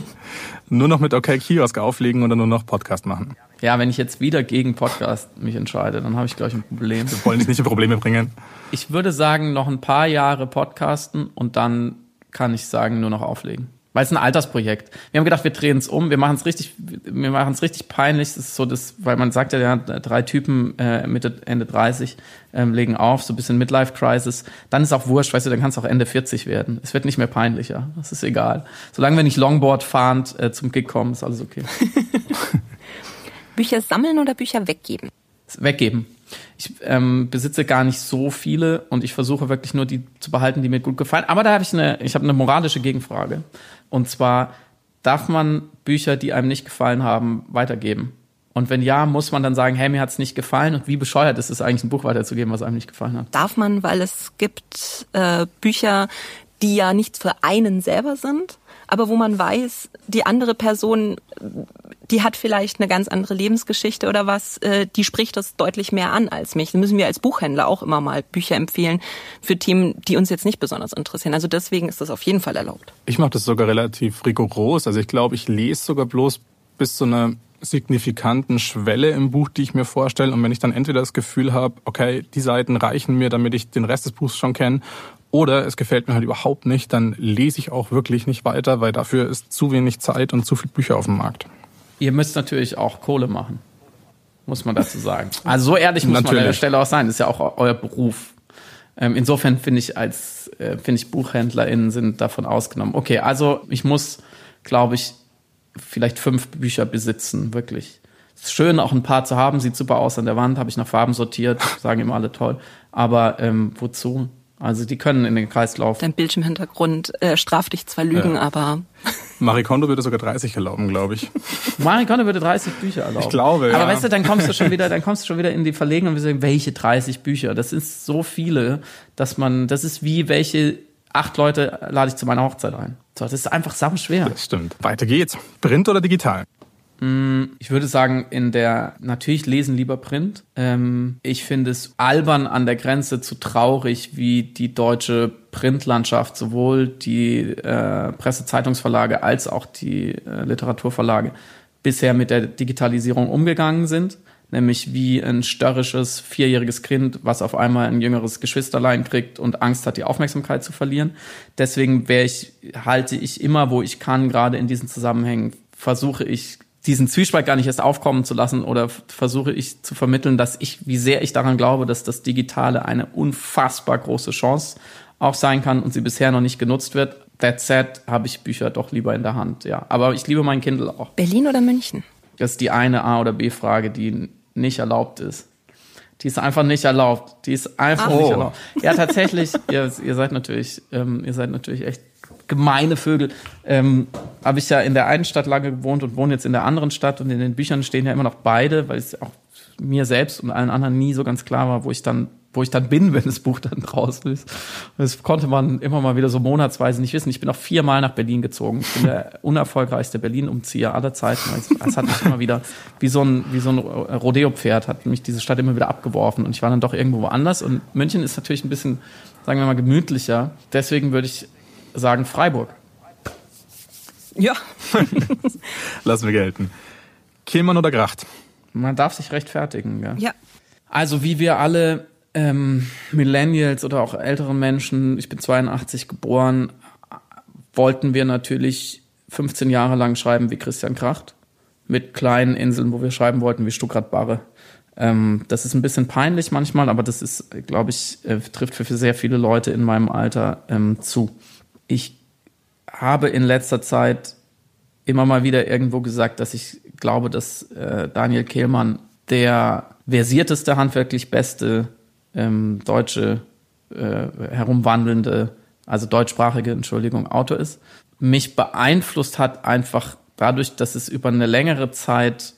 nur noch mit OK Kiosk auflegen oder nur noch Podcast machen? Ja, wenn ich jetzt wieder gegen Podcast mich entscheide, dann habe ich, glaube ich, ein Problem. Wir wollen dich nicht in Probleme bringen. Ich würde sagen, noch ein paar Jahre podcasten und dann kann ich sagen, nur noch auflegen. Weil es ein Altersprojekt. Wir haben gedacht, wir drehen es um, wir machen es richtig, wir machen es richtig peinlich. Das ist so das, weil man sagt ja, ja drei Typen äh, Mitte, Ende 30 ähm, legen auf, so ein bisschen Midlife-Crisis. Dann ist auch wurscht, weißt du, dann kann es auch Ende 40 werden. Es wird nicht mehr peinlicher. Das ist egal. Solange wir nicht Longboard fahrend äh, zum Gig kommen, ist alles okay. *laughs* *laughs* Bücher sammeln oder Bücher weggeben? Weggeben. Ich ähm, besitze gar nicht so viele und ich versuche wirklich nur die zu behalten, die mir gut gefallen. Aber da habe ich eine, ich habe eine moralische Gegenfrage. Und zwar, darf man Bücher, die einem nicht gefallen haben, weitergeben? Und wenn ja, muss man dann sagen, hey, mir hat's nicht gefallen und wie bescheuert ist es eigentlich, ein Buch weiterzugeben, was einem nicht gefallen hat? Darf man, weil es gibt äh, Bücher, die ja nicht für einen selber sind, aber wo man weiß, die andere Person, die hat vielleicht eine ganz andere Lebensgeschichte oder was, äh, die spricht das deutlich mehr an als mich. Da müssen wir als Buchhändler auch immer mal Bücher empfehlen für Themen, die uns jetzt nicht besonders interessieren. Also deswegen ist das auf jeden Fall erlaubt. Ich mache das sogar relativ rigoros. Also ich glaube, ich lese sogar bloß bis zu einer signifikanten Schwelle im Buch, die ich mir vorstelle. Und wenn ich dann entweder das Gefühl habe, okay, die Seiten reichen mir, damit ich den Rest des Buchs schon kenne, Oder es gefällt mir halt überhaupt nicht, dann lese ich auch wirklich nicht weiter, weil dafür ist zu wenig Zeit und zu viele Bücher auf dem Markt. Ihr müsst natürlich auch Kohle machen, muss man dazu sagen. *laughs* Also so ehrlich muss Natürlich. man an der Stelle auch sein. Das ist ja auch euer Beruf. Ähm, insofern finde ich als äh, finde ich BuchhändlerInnen sind davon ausgenommen. Okay, also ich muss, glaube ich, vielleicht fünf Bücher besitzen, wirklich. Es ist schön, auch ein paar zu haben, sieht super aus an der Wand, habe ich nach Farben sortiert, *laughs* sagen immer alle toll. Aber ähm, wozu? Also die können in den Kreislauf. Dein Bildschirmhintergrund äh, straft dich zwar Lügen, Ja. aber Marie Kondo würde sogar 30 erlauben, glaube ich. *laughs* Marie Konto würde 30 Bücher erlauben. Ich glaube, Aber ja. weißt du, dann kommst du schon wieder, dann kommst du schon wieder in die Verlegenheit und wir sagen, welche 30 Bücher? Das ist so viele, dass man, das ist wie welche acht Leute lade ich zu meiner Hochzeit ein. So, das ist einfach sau schwer. Das stimmt. Weiter geht's. Print oder digital? Ich würde sagen, in der, natürlich lesen lieber Print. Ähm, ich finde es albern an der Grenze zu traurig, wie die deutsche Printlandschaft, sowohl die äh, Presse-Zeitungsverlage als auch die äh, Literaturverlage bisher mit der Digitalisierung umgegangen sind. Nämlich wie ein störrisches vierjähriges Kind, was auf einmal ein jüngeres Geschwisterlein kriegt und Angst hat, die Aufmerksamkeit zu verlieren. Deswegen wäre ich, halte ich immer, wo ich kann, gerade in diesen Zusammenhängen, versuche ich diesen Zwiespalt gar nicht erst aufkommen zu lassen oder versuche ich zu vermitteln, dass ich, wie sehr ich daran glaube, dass das Digitale eine unfassbar große Chance auch sein kann und sie bisher noch nicht genutzt wird. That said, habe ich Bücher doch lieber in der Hand, ja. Aber ich liebe mein Kindle auch. Berlin oder München? Das ist die eine A- oder B-Frage, die nicht erlaubt ist. Die ist einfach nicht erlaubt. Die ist einfach Ach. nicht Oh. erlaubt. Ja, tatsächlich, ihr, ihr seid natürlich, ähm, ihr seid natürlich echt gemeine Vögel. Ähm, Habe ich ja in der einen Stadt lange gewohnt und wohne jetzt in der anderen Stadt und in den Büchern stehen ja immer noch beide, weil es auch mir selbst und allen anderen nie so ganz klar war, wo ich dann wo ich dann bin, *laughs* wenn das Buch dann draußen ist. Das konnte man immer mal wieder so monatsweise nicht wissen. Ich bin auch viermal nach Berlin gezogen. Ich bin der *laughs* unerfolgreichste Berlin-Umzieher aller Zeiten. Es- Es hat mich immer wieder, wie so ein, wie so ein Rodeo-Pferd, hat mich diese Stadt immer wieder abgeworfen. Und ich war dann doch irgendwo woanders. Und München ist natürlich ein bisschen, sagen wir mal, gemütlicher. Deswegen würde ich sagen Freiburg. Ja. *laughs* Lassen wir gelten. Kehlmann oder Gracht? Man darf sich rechtfertigen. Ja. Ja. Also wie wir alle ähm, Millennials oder auch ältere Menschen, ich bin 82 geboren, wollten wir natürlich 15 Jahre lang schreiben wie Christian Kracht mit kleinen Inseln, wo wir schreiben wollten wie Stuckrad Barre. Ähm, das ist ein bisschen peinlich manchmal, aber das ist, glaube ich, äh, trifft für, für sehr viele Leute in meinem Alter ähm, zu. Ich habe in letzter Zeit immer mal wieder irgendwo gesagt, dass ich glaube, dass äh, Daniel Kehlmann der versierteste, handwerklich beste ähm, deutsche äh, herumwandelnde, also deutschsprachige, Entschuldigung, Autor ist. Mich beeinflusst hat einfach dadurch, dass es über eine längere Zeit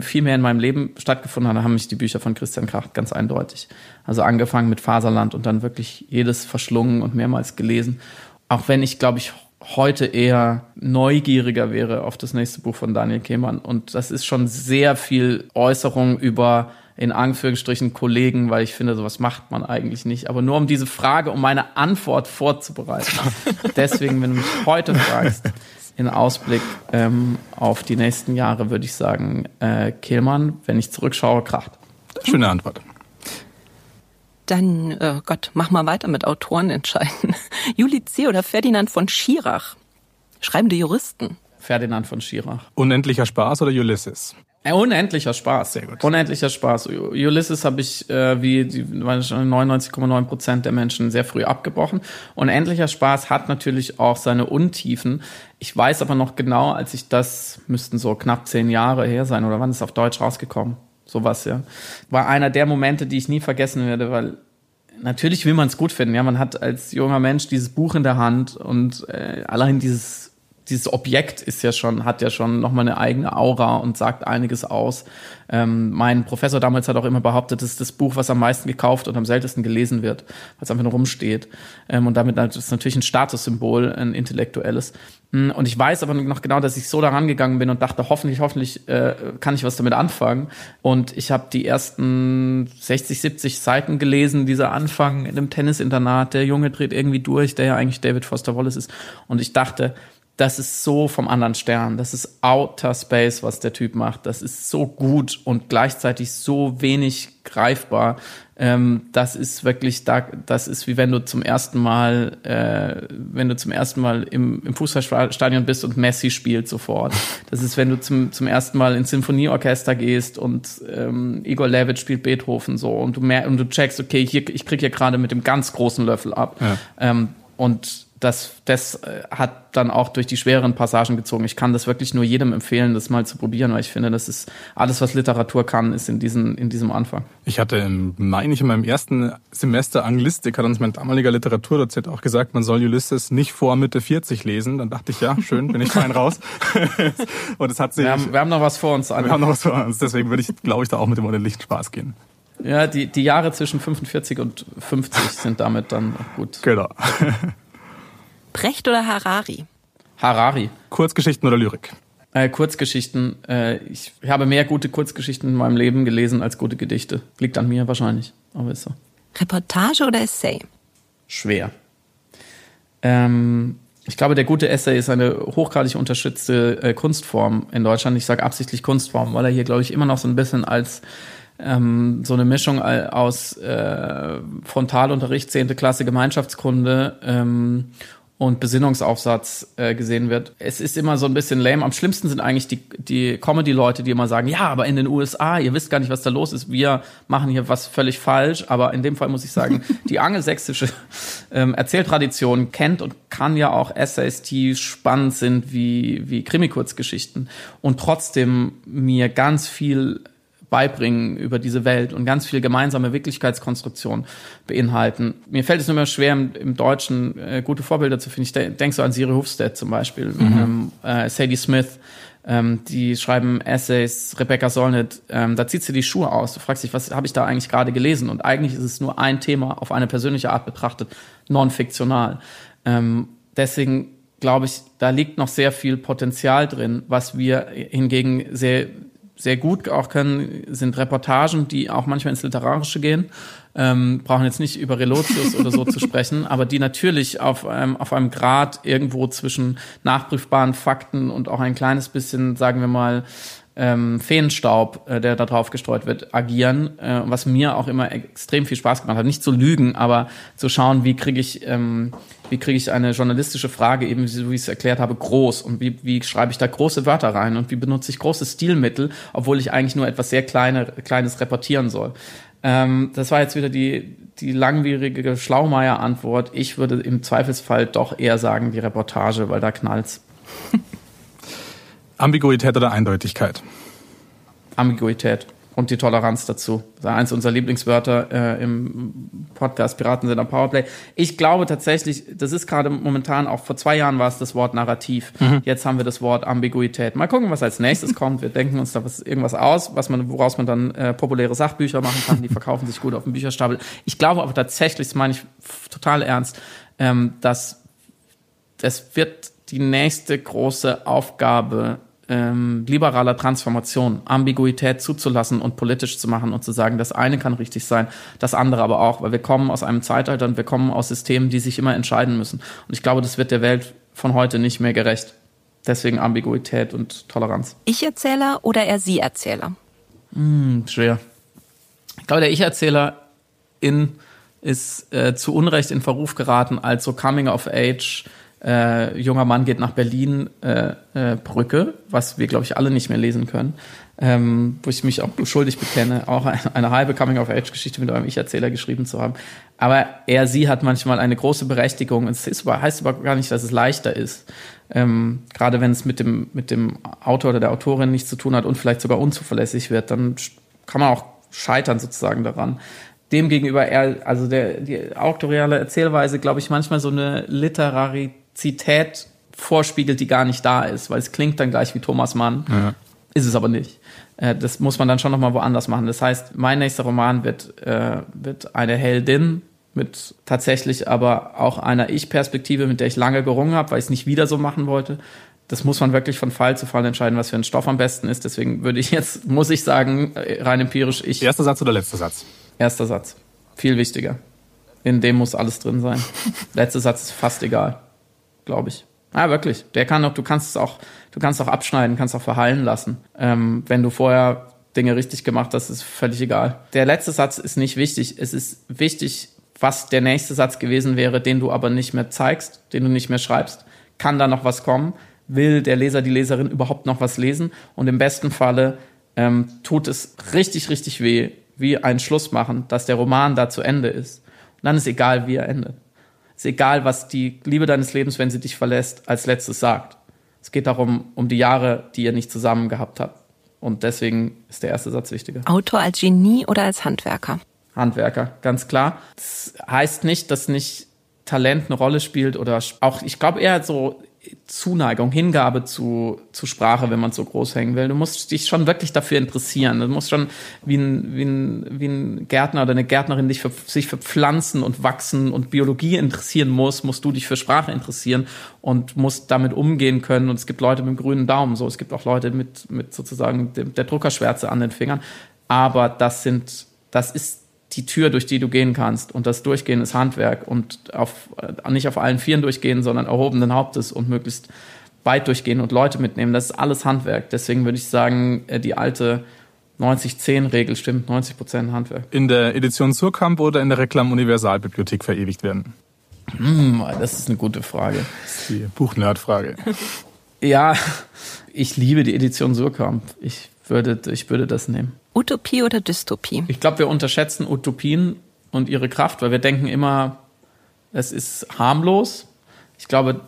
viel mehr in meinem Leben stattgefunden hat, haben mich die Bücher von Christian Kracht ganz eindeutig. Also angefangen mit Faserland und dann wirklich jedes verschlungen und mehrmals gelesen. Auch wenn ich, glaube ich, heute eher neugieriger wäre auf das nächste Buch von Daniel Kehlmann. Und das ist schon sehr viel Äußerung über in Anführungsstrichen Kollegen, weil ich finde, sowas macht man eigentlich nicht. Aber nur um diese Frage, um meine Antwort vorzubereiten. *laughs* Deswegen, wenn du mich heute fragst, in Ausblick ähm, auf die nächsten Jahre, würde ich sagen, äh, Kehlmann, wenn ich zurückschaue, Kracht. Schöne Antwort. Dann, äh, Gott, mach mal weiter mit Autoren entscheiden. *laughs* Juli C. oder Ferdinand von Schirach? Schreibende Juristen. Ferdinand von Schirach. Unendlicher Spaß oder Ulysses? Äh, Unendlicher Spaß. Sehr gut. Unendlicher Spaß. Ulysses habe ich äh, wie die 99,9 Prozent der Menschen sehr früh abgebrochen. Unendlicher Spaß hat natürlich auch seine Untiefen. Ich weiß aber noch genau, als ich das müssten so knapp zehn Jahre her sein oder wann ist es auf Deutsch rausgekommen? Sowas ja. War einer der Momente, die ich nie vergessen werde, weil natürlich will man es gut finden. Ja, man hat als junger Mensch dieses Buch in der Hand und äh, allein dieses dieses Objekt ist ja schon, hat ja schon nochmal eine eigene Aura und sagt einiges aus. Ähm, mein Professor damals hat auch immer behauptet, das ist das Buch, was am meisten gekauft und am seltensten gelesen wird, weil es einfach nur rumsteht. Ähm, und damit ist natürlich ein Statussymbol, ein intellektuelles. Mm, Und ich weiß aber noch genau, dass ich so daran gegangen bin und dachte, hoffentlich, hoffentlich äh, kann ich was damit anfangen. Und ich habe die ersten 60, 70 Seiten gelesen, dieser Anfang in einem Tennisinternat, der Junge dreht irgendwie durch, der ja eigentlich David Foster Wallace ist. Und ich dachte, das ist so vom anderen Stern. Das ist Outer Space, was der Typ macht. Das ist so gut und gleichzeitig so wenig greifbar. Ähm, das ist wirklich da, das ist wie wenn du zum ersten Mal, äh, wenn du zum ersten Mal im, im Fußballstadion bist und Messi spielt sofort. Das ist, wenn du zum, zum ersten Mal ins Sinfonieorchester gehst und ähm, Igor Levit spielt Beethoven so und du mer und du checkst, okay, hier, ich krieg hier gerade mit dem ganz großen Löffel ab. Ja. Ähm, und das, das äh, hat dann auch durch die schwereren Passagen gezogen. Ich kann das wirklich nur jedem empfehlen, das mal zu probieren, weil ich finde, das ist alles, was Literatur kann, ist in, diesen, in diesem Anfang. Ich hatte, im, meine ich, in meinem ersten Semester Anglistik, hat uns mein damaliger Literaturdozent auch gesagt, man soll Ulysses nicht vor Mitte 40 lesen. Dann dachte ich, ja, schön, bin ich fein raus. *laughs* Und es hat sich. Wir haben, wir haben noch was vor uns. Anne. Wir haben noch was vor uns. Deswegen würde ich, glaube ich, da auch mit dem unendlichen Spaß gehen. Ja, die, die Jahre zwischen 45 und 50 sind damit dann gut. Genau. Brecht oder Harari? Harari. Kurzgeschichten oder Lyrik? Äh, Kurzgeschichten. Äh, ich habe mehr gute Kurzgeschichten in meinem Leben gelesen als gute Gedichte. Liegt an mir wahrscheinlich, aber ist so. Reportage oder Essay? Schwer. Ähm, ich glaube, der gute Essay ist eine hochgradig unterstützte äh, Kunstform in Deutschland. Ich sage absichtlich Kunstform, weil er hier, glaube ich, immer noch so ein bisschen als ähm, so eine Mischung aus äh, Frontalunterricht, zehnte Klasse Gemeinschaftskunde ähm, und Besinnungsaufsatz äh, gesehen wird. Es ist immer so ein bisschen lame. Am schlimmsten sind eigentlich die, die Comedy-Leute, die immer sagen, ja, aber in den USA, ihr wisst gar nicht, was da los ist. Wir machen hier was völlig falsch. Aber in dem Fall muss ich sagen, *laughs* die angelsächsische ähm, Erzähltradition kennt und kann ja auch Essays, die spannend sind wie, wie Krimi-Kurzgeschichten und trotzdem mir ganz viel beibringen über diese Welt und ganz viel gemeinsame Wirklichkeitskonstruktion beinhalten. Mir fällt es nur immer schwer, im, im Deutschen äh, gute Vorbilder zu finden. Ich de denke so an Siri Hufstedt zum Beispiel, mhm. ähm, äh, Sadie Smith, ähm, die schreiben Essays, Rebecca Solnit, ähm, da zieht sie die Schuhe aus. Du fragst dich, was habe ich da eigentlich gerade gelesen? Und eigentlich ist es nur ein Thema auf eine persönliche Art betrachtet, non-fiktional. Ähm, deswegen glaube ich, da liegt noch sehr viel Potenzial drin, was wir hingegen sehr sehr gut auch können, sind Reportagen, die auch manchmal ins Literarische gehen. Ähm, brauchen jetzt nicht über Relotius oder so zu sprechen, *laughs* aber die natürlich auf einem, auf einem Grad irgendwo zwischen nachprüfbaren Fakten und auch ein kleines bisschen, sagen wir mal, ähm, Feenstaub, äh, der da drauf gestreut wird, agieren, äh, was mir auch immer extrem viel Spaß gemacht hat. Nicht zu lügen, aber zu schauen, wie kriege ich, ähm, wie kriege ich eine journalistische Frage, eben so wie ich es erklärt habe, groß und wie, wie schreibe ich da große Wörter rein und wie benutze ich große Stilmittel, obwohl ich eigentlich nur etwas sehr kleine, Kleines reportieren soll. Ähm, das war jetzt wieder die, die langwierige Schlaumeier-Antwort. Ich würde im Zweifelsfall doch eher sagen, die Reportage, weil da knallt's. *laughs* Ambiguität oder Eindeutigkeit? Ambiguität und die Toleranz dazu. Das ist eins unserer Lieblingswörter äh, im Podcast Piraten sind am Powerplay. Ich glaube tatsächlich, das ist gerade momentan, auch vor zwei Jahren war es das Wort Narrativ. Mhm. Jetzt haben wir das Wort Ambiguität. Mal gucken, was als nächstes *laughs* kommt. Wir denken uns da was, irgendwas aus, was man, woraus man dann äh, populäre Sachbücher machen kann. Die verkaufen sich gut auf dem Bücherstapel. Ich glaube aber tatsächlich, das meine ich total ernst, ähm, dass das wird die nächste große Aufgabe ähm, liberaler Transformation, Ambiguität zuzulassen und politisch zu machen und zu sagen, das eine kann richtig sein, das andere aber auch, weil wir kommen aus einem Zeitalter und wir kommen aus Systemen, die sich immer entscheiden müssen. Und ich glaube, das wird der Welt von heute nicht mehr gerecht. Deswegen Ambiguität und Toleranz. Ich-Erzähler oder er Sie-Erzähler? Hm, schwer. Ich glaube, der Ich-Erzähler in ist äh, zu Unrecht in Verruf geraten als so Coming of Age äh, junger Mann geht nach Berlin äh, äh, Brücke, was wir, glaube ich, alle nicht mehr lesen können, ähm, wo ich mich auch schuldig bekenne, auch eine, eine halbe Coming-of-Age-Geschichte mit eurem Ich-Erzähler geschrieben zu haben. Aber er, sie hat manchmal eine große Berechtigung. Es ist, heißt aber gar nicht, dass es leichter ist. Ähm, gerade wenn es mit dem, mit dem Autor oder der Autorin nichts zu tun hat und vielleicht sogar unzuverlässig wird, dann kann man auch scheitern sozusagen daran demgegenüber eher, also der, die autoriale Erzählweise, glaube ich, manchmal so eine Literarität Authentizität vorspiegelt, die gar nicht da ist, weil es klingt dann gleich wie Thomas Mann, ja. ist es aber nicht. Äh, das muss man dann schon nochmal woanders machen. Das heißt, mein nächster Roman wird, äh, wird eine Heldin mit tatsächlich aber auch einer Ich-Perspektive, mit der ich lange gerungen habe, weil ich es nicht wieder so machen wollte. Das muss man wirklich von Fall zu Fall entscheiden, was für ein Stoff am besten ist. Deswegen würde ich jetzt, muss ich sagen, rein empirisch, ich. Erster Satz oder letzter Satz? Erster Satz. Viel wichtiger. In dem muss alles drin sein. *laughs* Letzter Satz ist fast egal glaube ich. Ah, wirklich. Der kann auch, du kannst es auch, du kannst auch abschneiden, kannst auch verheilen lassen. Ähm, wenn du vorher Dinge richtig gemacht hast, ist völlig egal. Der letzte Satz ist nicht wichtig. Es ist wichtig, was der nächste Satz gewesen wäre, den du aber nicht mehr zeigst, den du nicht mehr schreibst. Kann da noch was kommen? Will der Leser, die Leserin überhaupt noch was lesen? Und im besten Falle ähm, tut es richtig, richtig weh, wie ein Schluss machen, dass der Roman da zu Ende ist. Und dann ist egal, wie er endet. Ist egal, was die Liebe deines Lebens, wenn sie dich verlässt, als letztes sagt. Es geht darum, um die Jahre, die ihr nicht zusammen gehabt habt. Und deswegen ist der erste Satz wichtiger. Autor als Genie oder als Handwerker? Handwerker, ganz klar. Das heißt nicht, dass nicht Talent eine Rolle spielt oder auch, ich glaube eher so Zuneigung, Hingabe zu, zu Sprache, wenn man so groß hängen will. Du musst dich schon wirklich dafür interessieren. Du musst schon wie ein, wie ein, wie ein Gärtner oder eine Gärtnerin dich für, sich für Pflanzen und Wachsen und Biologie interessieren muss, musst du dich für Sprache interessieren und musst damit umgehen können. Und es gibt Leute mit dem grünen Daumen, so. Es gibt auch Leute mit, mit sozusagen der Druckerschwärze an den Fingern. Aber das sind, das ist die Tür, durch die du gehen kannst. Und das Durchgehen ist Handwerk und auf, äh, nicht auf allen Vieren durchgehen, sondern erhobenen Hauptes und möglichst weit durchgehen und Leute mitnehmen. Das ist alles Handwerk. Deswegen würde ich sagen, äh, die alte 90-10-Regel stimmt, 90 Prozent Handwerk. In der Edition Surkamp oder in der Reklam Universalbibliothek verewigt werden? Hm, das ist eine gute Frage. Das ist die Buchnerd-Frage. *laughs* ja, ich liebe die Edition Surkamp. Ich würde, ich würde das nehmen. Utopie oder Dystopie? Ich glaube, wir unterschätzen Utopien und ihre Kraft, weil wir denken immer, es ist harmlos. Ich glaube,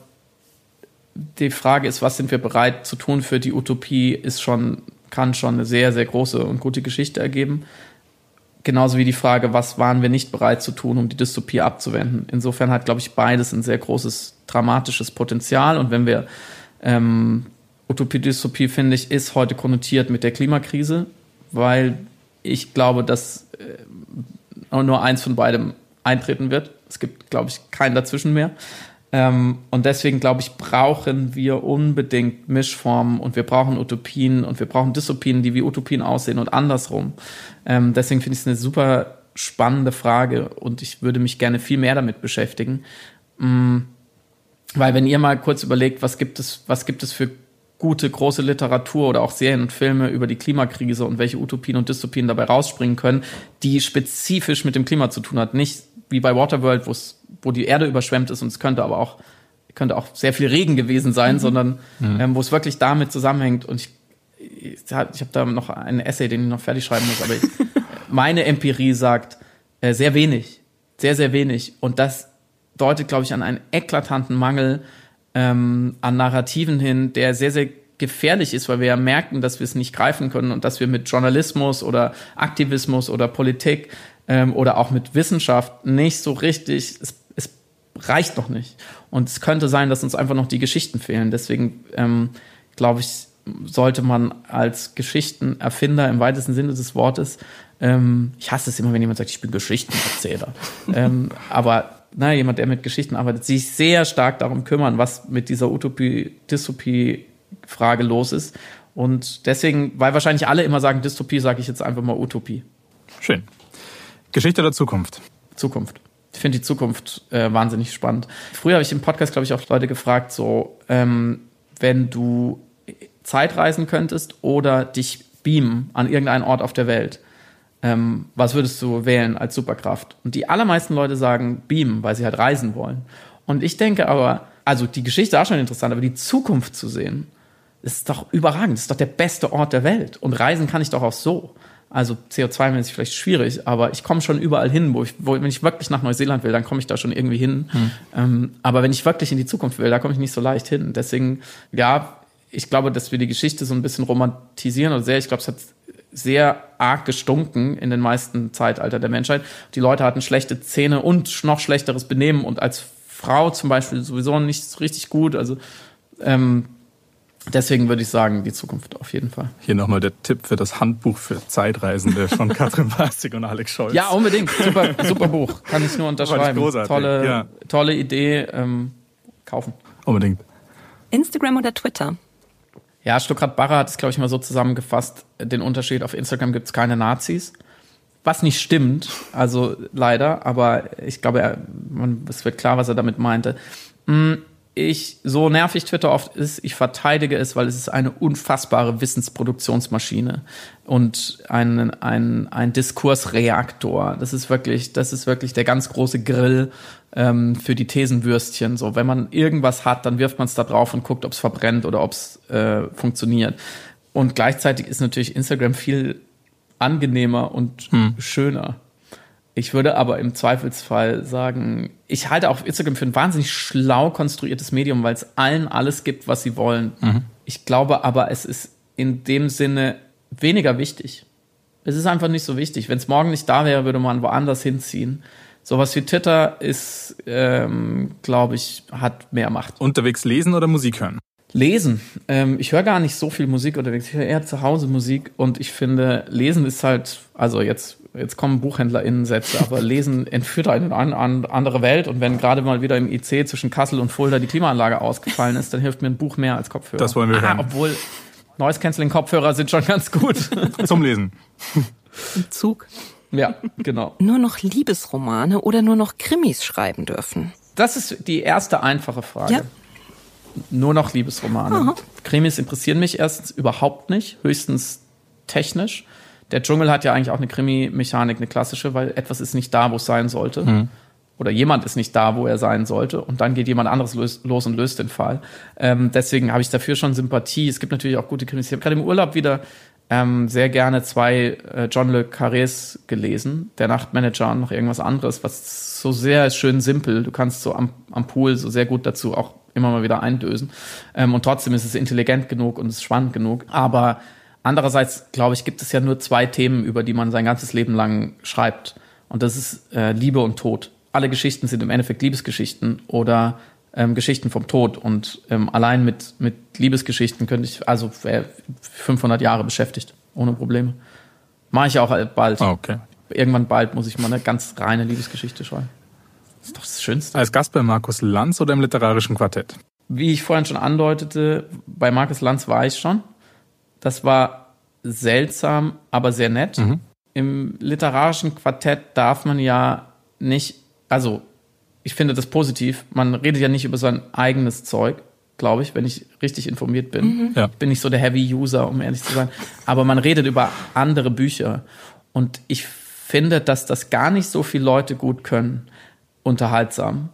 die Frage ist, was sind wir bereit zu tun für die Utopie, ist schon, kann schon eine sehr, sehr große und gute Geschichte ergeben. Genauso wie die Frage, was waren wir nicht bereit zu tun, um die Dystopie abzuwenden. Insofern hat, glaube ich, beides ein sehr großes dramatisches Potenzial. Und wenn wir ähm, Utopie, Dystopie, finde ich, ist heute konnotiert mit der Klimakrise, weil ich glaube, dass äh, nur eins von beidem eintreten wird. Es gibt, glaube ich, keinen dazwischen mehr. Ähm, und deswegen, glaube ich, brauchen wir unbedingt Mischformen und wir brauchen Utopien und wir brauchen Dystopien, die wie Utopien aussehen und andersrum. Ähm, deswegen finde ich es eine super spannende Frage und ich würde mich gerne viel mehr damit beschäftigen. Mm, weil wenn ihr mal kurz überlegt, was gibt es, was gibt es für gute große Literatur oder auch Serien und Filme über die Klimakrise und welche Utopien und Dystopien dabei rausspringen können, die spezifisch mit dem Klima zu tun hat. Nicht wie bei Waterworld, wo die Erde überschwemmt ist und es könnte aber auch könnte auch sehr viel Regen gewesen sein, mhm. sondern mhm. Ähm, wo es wirklich damit zusammenhängt. Und ich, ich, ich habe da noch einen Essay, den ich noch fertig schreiben muss, aber ich, *laughs* meine Empirie sagt äh, sehr wenig, sehr, sehr wenig. Und das deutet, glaube ich, an einen eklatanten Mangel ähm, an Narrativen hin, der sehr, sehr gefährlich ist, weil wir ja merken, dass wir es nicht greifen können und dass wir mit Journalismus oder Aktivismus oder Politik ähm, oder auch mit Wissenschaft nicht so richtig, es, es reicht noch nicht. Und es könnte sein, dass uns einfach noch die Geschichten fehlen. Deswegen ähm, glaube ich, sollte man als Geschichtenerfinder im weitesten Sinne des Wortes, ähm, ich hasse es immer, wenn jemand sagt, ich bin Geschichtenerzähler, *laughs* ähm, aber na, jemand, der mit Geschichten arbeitet, sich sehr stark darum kümmern, was mit dieser Utopie-Dystopie-Frage los ist. Und deswegen, weil wahrscheinlich alle immer sagen Dystopie, sage ich jetzt einfach mal Utopie. Schön. Geschichte oder Zukunft? Zukunft. Ich finde die Zukunft äh, wahnsinnig spannend. Früher habe ich im Podcast, glaube ich, auch Leute gefragt, so, ähm, wenn du Zeitreisen könntest oder dich beamen an irgendeinen Ort auf der Welt, ähm, was würdest du wählen als Superkraft? Und die allermeisten Leute sagen Beam, weil sie halt reisen wollen. Und ich denke aber, also die Geschichte ist auch schon interessant, aber die Zukunft zu sehen, ist doch überragend. Das ist doch der beste Ort der Welt. Und reisen kann ich doch auch so. Also CO2-mäßig vielleicht schwierig, aber ich komme schon überall hin, wo ich, wo, wenn ich wirklich nach Neuseeland will, dann komme ich da schon irgendwie hin. Hm. Ähm, aber wenn ich wirklich in die Zukunft will, da komme ich nicht so leicht hin. Deswegen, ja, ich glaube, dass wir die Geschichte so ein bisschen romantisieren oder sehr, ich glaube, es hat sehr arg gestunken in den meisten Zeitalter der Menschheit. Die Leute hatten schlechte Zähne und noch schlechteres Benehmen und als Frau zum Beispiel sowieso nicht so richtig gut. Also ähm, deswegen würde ich sagen, die Zukunft auf jeden Fall. Hier nochmal der Tipp für das Handbuch für Zeitreisende von *laughs* Katrin Bastig und Alex Scholz. Ja, unbedingt. Super, super Buch. Kann ich nur *laughs* unterschreiben. Großartig. Tolle, ja. tolle Idee. Ähm, kaufen. Unbedingt. Instagram oder Twitter? Ja, Stuttgart Barre hat es, glaube ich, mal so zusammengefasst, den Unterschied, auf Instagram gibt es keine Nazis. Was nicht stimmt, also leider, aber ich glaube, er, man, es wird klar, was er damit meinte. Mm, ich, so nervig Twitter oft ist, ich verteidige es, weil es ist eine unfassbare Wissensproduktionsmaschine und ein, ein, ein Diskursreaktor. Das ist wirklich, das ist wirklich der ganz große Grill ähm, für die Thesenwürstchen. So, wenn man irgendwas hat, dann wirft man es da drauf und guckt, ob es verbrennt oder ob es äh, funktioniert. Und gleichzeitig ist natürlich Instagram viel angenehmer und hm. schöner. Ich würde aber im Zweifelsfall sagen, ich halte auch Instagram für ein wahnsinnig schlau konstruiertes Medium, weil es allen alles gibt, was sie wollen. Mhm. Ich glaube aber, es ist in dem Sinne weniger wichtig. Es ist einfach nicht so wichtig. Wenn es morgen nicht da wäre, würde man woanders hinziehen. Sowas wie Twitter ist, ähm, glaube ich, hat mehr Macht. Unterwegs lesen oder Musik hören? Lesen. Ähm, ich höre gar nicht so viel Musik unterwegs. Ich höre eher zu Hause Musik und ich finde, Lesen ist halt, also jetzt jetzt kommen BuchhändlerInnen-Sätze, *laughs* aber Lesen entführt einen in eine andere Welt. Und wenn gerade mal wieder im IC zwischen Kassel und Fulda die Klimaanlage ausgefallen ist, dann hilft mir ein Buch mehr als Kopfhörer. Das wollen wir ah, hören. Obwohl Noise-Canceling-Kopfhörer sind schon ganz gut. *laughs* Zum Lesen. Im Zug. Ja, genau. *laughs* Nur noch Liebesromane oder nur noch Krimis schreiben dürfen? Das ist die erste einfache Frage. Ja. Nur noch Liebesromane. Aha. Krimis interessieren mich erstens überhaupt nicht, höchstens technisch der Dschungel hat ja eigentlich auch eine Krimi-Mechanik, eine klassische, weil etwas ist nicht da, wo es sein sollte. Mhm. Oder jemand ist nicht da, wo er sein sollte. Und dann geht jemand anderes los, und löst den Fall. Ähm, deswegen habe ich dafür schon Sympathie. Es gibt natürlich auch gute Krimis. Ich habe gerade im Urlaub wieder ähm, sehr gerne zwei äh, John Le Carrés gelesen. Der Nachtmanager und noch irgendwas anderes, was so sehr schön simpel. Du kannst so am, am Pool so sehr gut dazu auch immer mal wieder eindösen. Ähm, und trotzdem ist es intelligent genug und es ist spannend genug. Aber Andererseits, glaube ich, gibt es ja nur zwei Themen, über die man sein ganzes Leben lang schreibt. Und das ist äh, Liebe und Tod. Alle Geschichten sind im Endeffekt Liebesgeschichten oder ähm, Geschichten vom Tod. Und ähm, allein mit, mit Liebesgeschichten könnte ich, also 500 Jahre beschäftigt, ohne Probleme. Mache ich auch bald. Ah, okay. Irgendwann bald muss ich mal eine ganz reine Liebesgeschichte schreiben. Das ist doch das Schönste. Als Gast bei Markus Lanz oder im literarischen Quartett? Wie ich vorhin schon andeutete, bei Markus Lanz war ich schon. Das war seltsam, aber sehr nett. Mhm. Im literarischen Quartett darf man ja nicht, also ich finde das positiv, man redet ja nicht über sein eigenes Zeug, glaube ich, wenn ich richtig informiert bin. Mhm. Ja. Ich bin nicht so der Heavy User, um ehrlich zu sein. Aber man redet über andere Bücher. Und ich finde, dass das gar nicht so viele Leute gut können, unterhaltsam.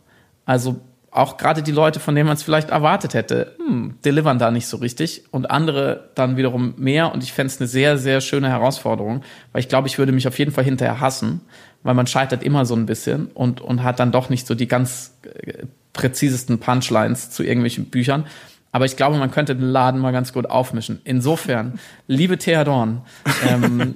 Also auch gerade die Leute, von denen man es vielleicht erwartet hätte, hm, delivern da nicht so richtig und andere dann wiederum mehr und ich fände es eine sehr, sehr schöne Herausforderung, weil ich glaube, ich würde mich auf jeden Fall hinterher hassen, weil man scheitert immer so ein bisschen und, und hat dann doch nicht so die ganz äh, präzisesten Punchlines zu irgendwelchen Büchern. Aber ich glaube, man könnte den Laden mal ganz gut aufmischen. Insofern, liebe Theodorn, *laughs* ähm,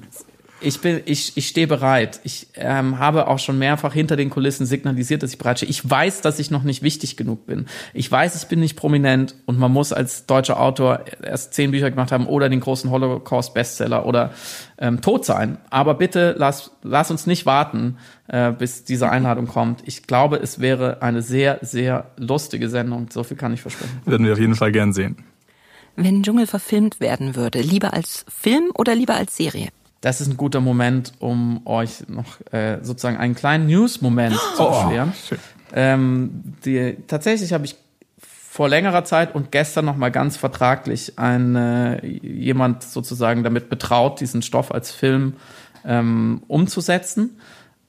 ich bin, ich, ich stehe bereit. Ich ähm, habe auch schon mehrfach hinter den Kulissen signalisiert, dass ich bereit stehe. Ich weiß, dass ich noch nicht wichtig genug bin. Ich weiß, ich bin nicht prominent und man muss als deutscher Autor erst zehn Bücher gemacht haben oder den großen Holocaust-Bestseller oder ähm, tot sein. Aber bitte lass, lass uns nicht warten, äh, bis diese Einladung kommt. Ich glaube, es wäre eine sehr, sehr lustige Sendung. So viel kann ich versprechen. Würden wir auf jeden Fall gern sehen. Wenn Dschungel verfilmt werden würde, lieber als Film oder lieber als Serie? Das ist ein guter Moment, um euch noch äh, sozusagen einen kleinen News-Moment zu oh, beschweren. ähm, die, tatsächlich habe ich vor längerer Zeit und gestern noch mal ganz vertraglich ein, äh, jemand sozusagen damit betraut, diesen Stoff als Film ähm, umzusetzen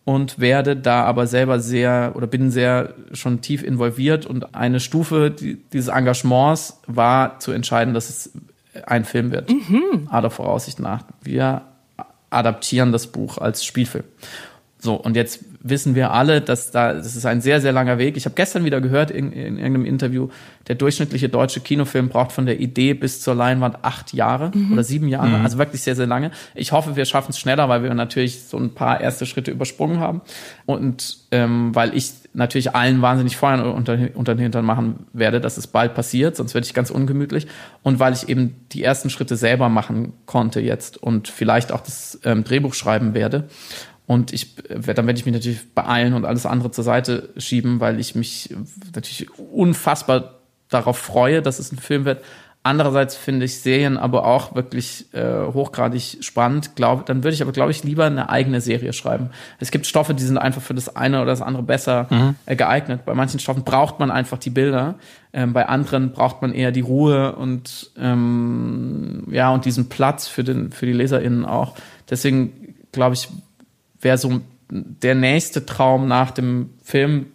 und werde da aber selber sehr oder bin sehr schon tief involviert und eine Stufe dieses Engagements war zu entscheiden, dass es ein Film wird. Mhm. Aller Voraussicht nach. Wir adaptieren das Buch als Spielfilm. So, und jetzt wissen wir alle, dass da, das ist ein sehr, sehr langer Weg. Ich habe gestern wieder gehört in, in, irgendeinem Interview, der durchschnittliche deutsche Kinofilm braucht von der Idee bis zur Leinwand acht Jahre mhm. oder sieben Jahre, mhm. also wirklich sehr, sehr lange. Ich hoffe, wir schaffen es schneller, weil wir natürlich so ein paar erste Schritte übersprungen haben. Und ähm, weil ich natürlich allen wahnsinnig Feuer unter, unter den Hintern machen werde, dass es bald passiert, sonst werde ich ganz ungemütlich. Und weil ich eben die ersten Schritte selber machen konnte jetzt und vielleicht auch das ähm, Drehbuch schreiben werde. Und ich, äh, dann werde ich mich natürlich beeilen und alles andere zur Seite schieben, weil ich mich natürlich unfassbar darauf freue, dass es ein Film wird. Andererseits finde ich Serien aber auch wirklich äh, hochgradig spannend. Glaub, dann würde ich aber, glaube ich, lieber eine eigene Serie schreiben. Es gibt Stoffe, die sind einfach für das eine oder das andere besser mhm. äh, geeignet. Bei manchen Stoffen braucht man einfach die Bilder. Ähm, bei anderen braucht man eher die Ruhe und ähm, ja und diesen Platz für den für die LeserInnen auch. Deswegen glaube ich, wäre so der nächste Traum nach dem Film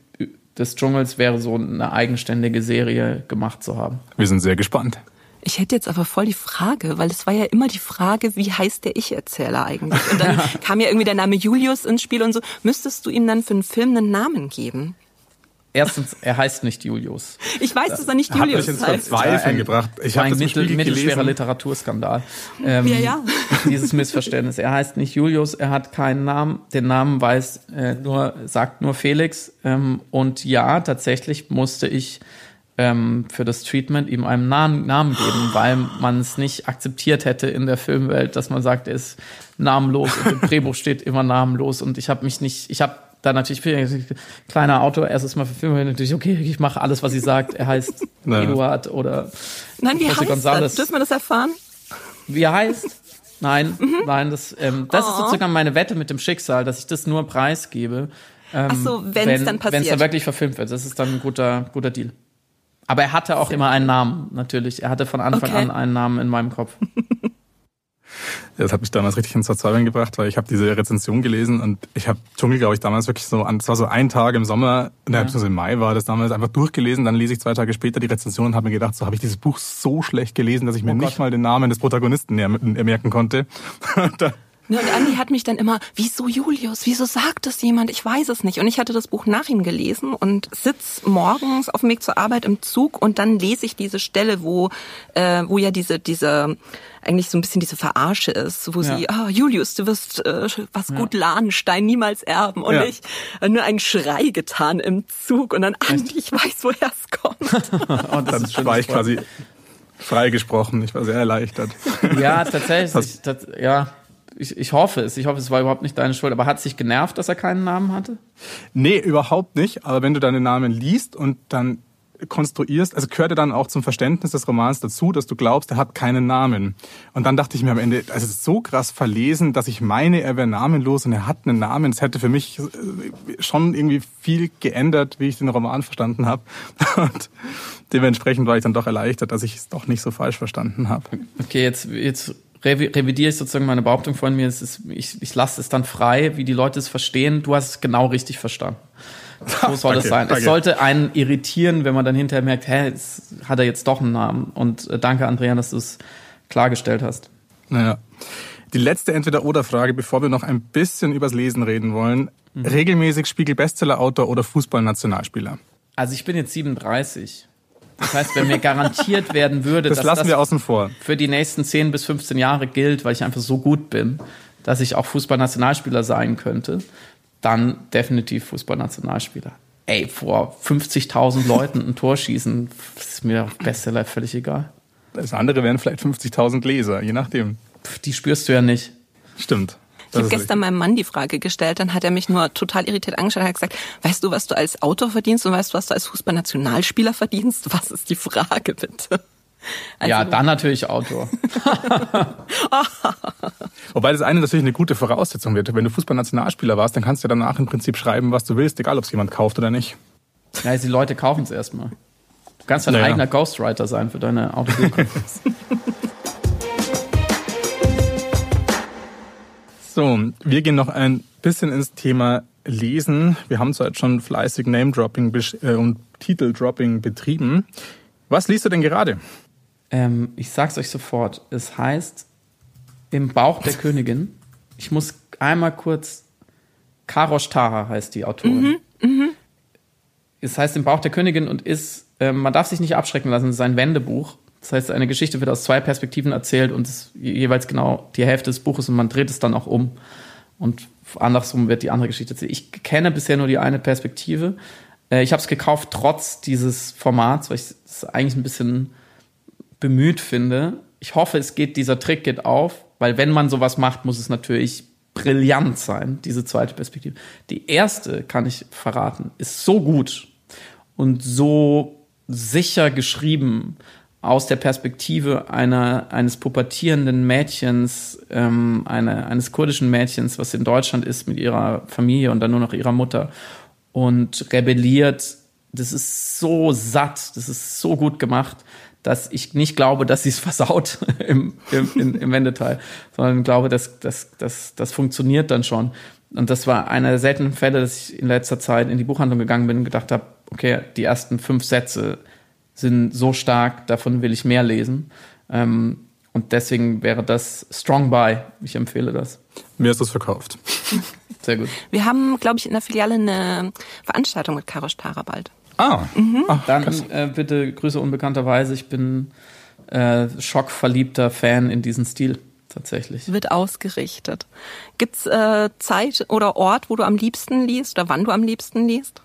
des Dschungels wäre so eine eigenständige Serie gemacht zu haben. Wir sind sehr gespannt. Ich hätte jetzt aber voll die Frage, weil es war ja immer die Frage, wie heißt der Ich-Erzähler eigentlich? Und dann *laughs* kam ja irgendwie der Name Julius ins Spiel und so. Müsstest du ihm dann für einen Film einen Namen geben? Erstens, er heißt nicht Julius. Ich weiß, dass er nicht Julius hat mich heißt. Verzweifeln gebracht. Ich habe ein mittel, mittelschwerer Literaturskandal. Ähm, ja, ja. *laughs* Dieses Missverständnis. Er heißt nicht Julius, er hat keinen Namen. Den Namen weiß äh, nur, sagt nur Felix. Ähm, und ja, tatsächlich musste ich ähm, für das Treatment ihm einen Namen, Namen geben, weil man es nicht akzeptiert hätte in der Filmwelt, dass man sagt, er ist namenlos und im Drehbuch steht immer namenlos und ich habe mich nicht, ich habe da natürlich kleiner Autor erstes Mal für Filme natürlich okay, ich mache alles, was sie sagt. Er heißt *laughs* naja. Eduard oder Nein, wie José heißt González. das? Dürfen wir das erfahren? Wie er heißt? Nein, mhm. nein, das, ähm, das oh. ist sozusagen meine Wette mit dem Schicksal, dass ich das nur preisgebe. Ähm, Ach so, wenn es dann passiert. Wenn es dann wirklich verfilmt wird, das ist dann ein guter, guter Deal. Aber er hatte auch immer einen Namen, natürlich. Er hatte von Anfang okay. an einen Namen in meinem Kopf. *laughs* Das hat mich damals richtig ins Verzweifeln gebracht, weil ich habe diese Rezension gelesen und ich habe Dschungel, glaube ich, damals wirklich so, das war so ein Tag im Sommer, ja. im Mai war das damals, einfach durchgelesen, dann lese ich zwei Tage später die Rezension und habe mir gedacht, so habe ich dieses Buch so schlecht gelesen, dass ich mir oh nicht mal den Namen des Protagonisten merken konnte. *laughs* Ne, und Andi hat mich dann immer, wieso Julius, wieso sagt das jemand? Ich weiß es nicht. Und ich hatte das Buch nach ihm gelesen und sitz morgens auf dem Weg zur Arbeit im Zug und dann lese ich diese Stelle, wo, äh, wo ja diese, diese, eigentlich so ein bisschen diese Verarsche ist, wo ja. sie, ah, Julius, du wirst äh, was ja. gut Lahnstein niemals erben. Und ja. ich äh, nur einen Schrei getan im Zug und dann, Andi, ich weiß, woher es kommt. *laughs* und dann war ich quasi freigesprochen. Ich war sehr erleichtert. Ja, tatsächlich. Das, ja, ich, ich hoffe es. Ich hoffe, es war überhaupt nicht deine Schuld. Aber hat es sich genervt, dass er keinen Namen hatte? Nee, überhaupt nicht. Aber wenn du deinen Namen liest und dann konstruierst, also gehörte dann auch zum Verständnis des Romans dazu, dass du glaubst, er hat keinen Namen. Und dann dachte ich mir am Ende, also es ist so krass verlesen, dass ich meine, er wäre namenlos und er hat einen Namen. Es hätte für mich äh, schon irgendwie viel geändert, wie ich den Roman verstanden habe. *laughs* Und dementsprechend war ich dann doch erleichtert, dass ich es doch nicht so falsch verstanden habe. Okay, jetzt, jetzt revidiere ich sozusagen meine Behauptung von mir. Es ist, ich, ich lasse es dann frei, wie die Leute es verstehen. Du hast es genau richtig verstanden. So soll es sein. Danke. Es sollte einen irritieren, wenn man dann hinterher merkt, hä, jetzt hat er jetzt doch einen Namen. Und äh, danke, Andrea, dass du es klargestellt hast. Naja. Die letzte Entweder-Oder-Frage, bevor wir noch ein bisschen übers Lesen reden wollen. Mhm. Regelmäßig Spiegel-Bestseller-Autor oder Fußball-Nationalspieler? Also ich bin jetzt 37. Das heißt, wenn mir garantiert werden würde, das dass lassen das wir außen vor. für die nächsten 10 bis 15 Jahre gilt, weil ich einfach so gut bin, dass ich auch Fußballnationalspieler sein könnte, dann definitiv Fußballnationalspieler. Ey, vor 50.000 Leuten ein Tor schießen, ist mir auf Bestseller völlig egal. Das andere wären vielleicht 50.000 Leser, je nachdem. Die spürst du ja nicht. Stimmt. Ich habe gestern meinem Mann die Frage gestellt, dann hat er mich nur total irritiert angeschaut und hat gesagt, weißt du, was du als Autor verdienst und weißt du, was du als Fußballnationalspieler verdienst? Was ist die Frage bitte? Also, ja, dann natürlich Autor. *laughs* Wobei das eine natürlich eine gute Voraussetzung wird. Wenn du Fußballnationalspieler warst, dann kannst du danach im Prinzip schreiben, was du willst, egal ob es jemand kauft oder nicht. Ja, die Leute kaufen es erstmal. Du kannst dein naja. eigener Ghostwriter sein für deine Autobiografie. *laughs* So, wir gehen noch ein bisschen ins Thema Lesen. Wir haben zwar jetzt schon fleißig Name-Dropping äh, und Titel-Dropping betrieben. Was liest du denn gerade? Ähm, ich sag's euch sofort. Es heißt Im Bauch der Königin. Ich muss einmal kurz. Karosh Taha heißt die Autorin. Mhm, mh. Es heißt Im Bauch der Königin und ist, äh, man darf sich nicht abschrecken lassen, es ist ein Wendebuch. Das heißt, eine Geschichte wird aus zwei Perspektiven erzählt und es jeweils genau die Hälfte des Buches und man dreht es dann auch um. Und andersrum wird die andere Geschichte erzählt. Ich kenne bisher nur die eine Perspektive. Äh, ich habe es gekauft trotz dieses Formats, weil ich es eigentlich ein bisschen bemüht finde. Ich hoffe, es geht, dieser Trick geht auf, weil wenn man sowas macht, muss es natürlich brillant sein, diese zweite Perspektive. Die erste, kann ich verraten, ist so gut und so sicher geschrieben aus der Perspektive einer, eines pubertierenden Mädchens, ähm, eine, eines kurdischen Mädchens, was in Deutschland ist mit ihrer Familie und dann nur noch ihrer Mutter und rebelliert. Das ist so satt, das ist so gut gemacht, dass ich nicht glaube, dass sie es *laughs* versaut im, im, im Wendeteil, sondern glaube, dass, dass, dass das funktioniert dann schon. Und das war einer der seltenen Fälle, dass ich in letzter Zeit in die Buchhandlung gegangen bin und gedacht habe, okay, die ersten fünf Sätze sind so stark, davon will ich mehr lesen. Ähm, und deswegen wäre das Strong Buy. Ich empfehle das. Mir ist das verkauft. Sehr gut. Wir haben, glaube ich, in der Filiale eine Veranstaltung mit Karo Stara bald. Ah. Mhm. Ach, Dann äh, bitte Grüße unbekannterweise. Ich bin äh, schockverliebter Fan in diesen Stil tatsächlich. Wird ausgerichtet. Gibt's äh, Zeit oder Ort, wo du am liebsten liest oder wann du am liebsten liest?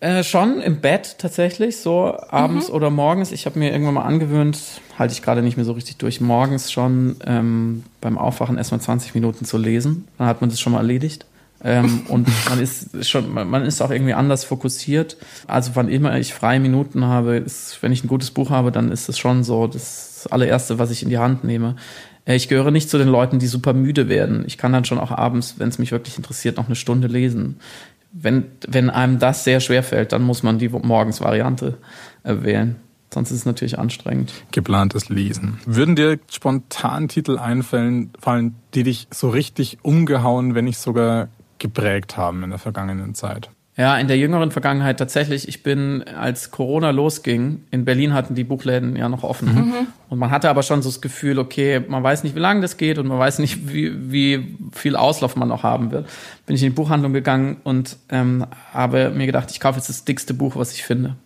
Äh, schon im Bett tatsächlich, so abends mhm. oder morgens. Ich habe mir irgendwann mal angewöhnt, halte ich gerade nicht mehr so richtig durch, morgens schon ähm, beim Aufwachen erstmal 20 Minuten zu lesen. Dann hat man das schon mal erledigt. Ähm, und man ist schon, man ist auch irgendwie anders fokussiert. Also wann immer ich freie Minuten habe, ist, wenn ich ein gutes Buch habe, dann ist es schon so das allererste, was ich in die Hand nehme. Äh, ich gehöre nicht zu den Leuten, die super müde werden. Ich kann dann schon auch abends, wenn es mich wirklich interessiert, noch eine Stunde lesen wenn, wenn einem das sehr schwer fällt, dann muss man die Morgensvariante äh, wählen. Sonst ist es natürlich anstrengend. Geplantes Lesen. Würden dir spontan Titel einfallen, fallen, die dich so richtig umgehauen, wenn nicht sogar geprägt haben in der vergangenen Zeit? Ja, in der jüngeren Vergangenheit tatsächlich. Ich bin, als Corona losging, in Berlin hatten die Buchläden ja noch offen. Mhm. Und man hatte aber schon so das Gefühl, okay, man weiß nicht, wie lange das geht und man weiß nicht, wie, wie viel Auslauf man noch haben wird. Bin ich in die Buchhandlung gegangen und ähm, habe mir gedacht, ich kaufe jetzt das dickste Buch, was ich finde.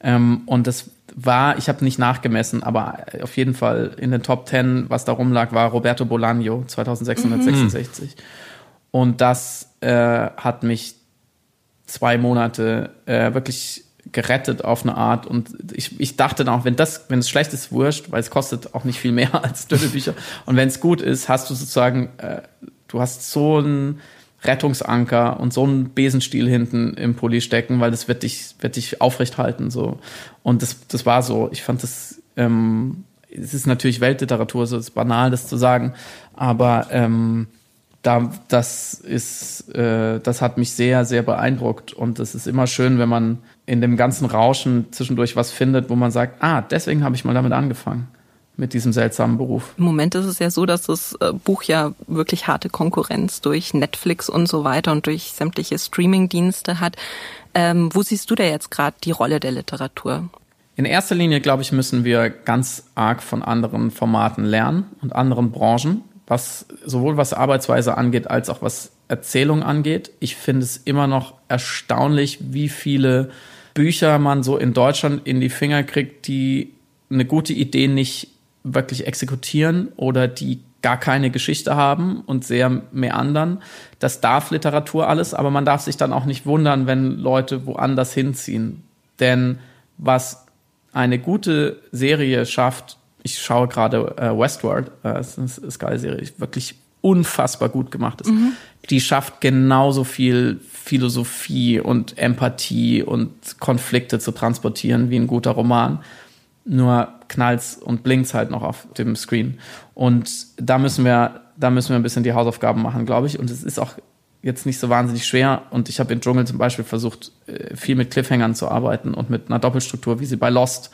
Ähm, und das war, ich habe nicht nachgemessen, aber auf jeden Fall in den Top Ten, was da rumlag, war Roberto Bolaño, 2666. Mhm. Und das äh, hat mich zwei Monate äh, wirklich gerettet auf eine Art. Und ich, ich dachte dann auch, wenn das, wenn es schlecht ist, wurscht, weil es kostet auch nicht viel mehr *laughs* als dünne Bücher. Und wenn es gut ist, hast du sozusagen, äh, du hast so einen Rettungsanker und so einen Besenstiel hinten im Pulli stecken, weil das wird dich, wird dich aufrecht halten. So. Und das, das war so. Ich fand das, ähm, es ist natürlich Weltliteratur, so ist banal, das zu sagen, aber ähm, da, das ist, äh, das hat mich sehr, sehr beeindruckt. Und es ist immer schön, wenn man in dem ganzen Rauschen zwischendurch was findet, wo man sagt, ah, deswegen habe ich mal damit angefangen mit diesem seltsamen Beruf. Im Moment ist es ja so, dass das äh, Buch ja wirklich harte Konkurrenz durch Netflix und so weiter und durch sämtliche Streaming-Dienste hat. Ähm, wo siehst du da jetzt gerade die Rolle der Literatur? In erster Linie, glaube ich, müssen wir ganz arg von anderen Formaten lernen und anderen Branchen was sowohl was Arbeitsweise angeht, als auch was Erzählung angeht. Ich finde es immer noch erstaunlich, wie viele Bücher man so in Deutschland in die Finger kriegt, die eine gute Idee nicht wirklich exekutieren oder die gar keine Geschichte haben und sehr meandern. Das darf Literatur alles, aber man darf sich dann auch nicht wundern, wenn Leute woanders hinziehen. Denn was eine gute Serie schafft, ich schaue gerade äh, Westworld, äh, das ist eine Sky-Serie, wirklich unfassbar gut gemacht ist. Mhm. Die schafft genauso viel Philosophie und Empathie und Konflikte zu transportieren wie ein guter Roman. Nur knallt's und blinkt's halt noch auf dem Screen. Und da müssen wir, da müssen wir ein bisschen die Hausaufgaben machen, glaube ich. Und es ist auch jetzt nicht so wahnsinnig schwer. Und ich habe in Dschungel zum Beispiel versucht, äh, viel mit Cliffhangern zu arbeiten und mit einer Doppelstruktur, wie sie bei Lost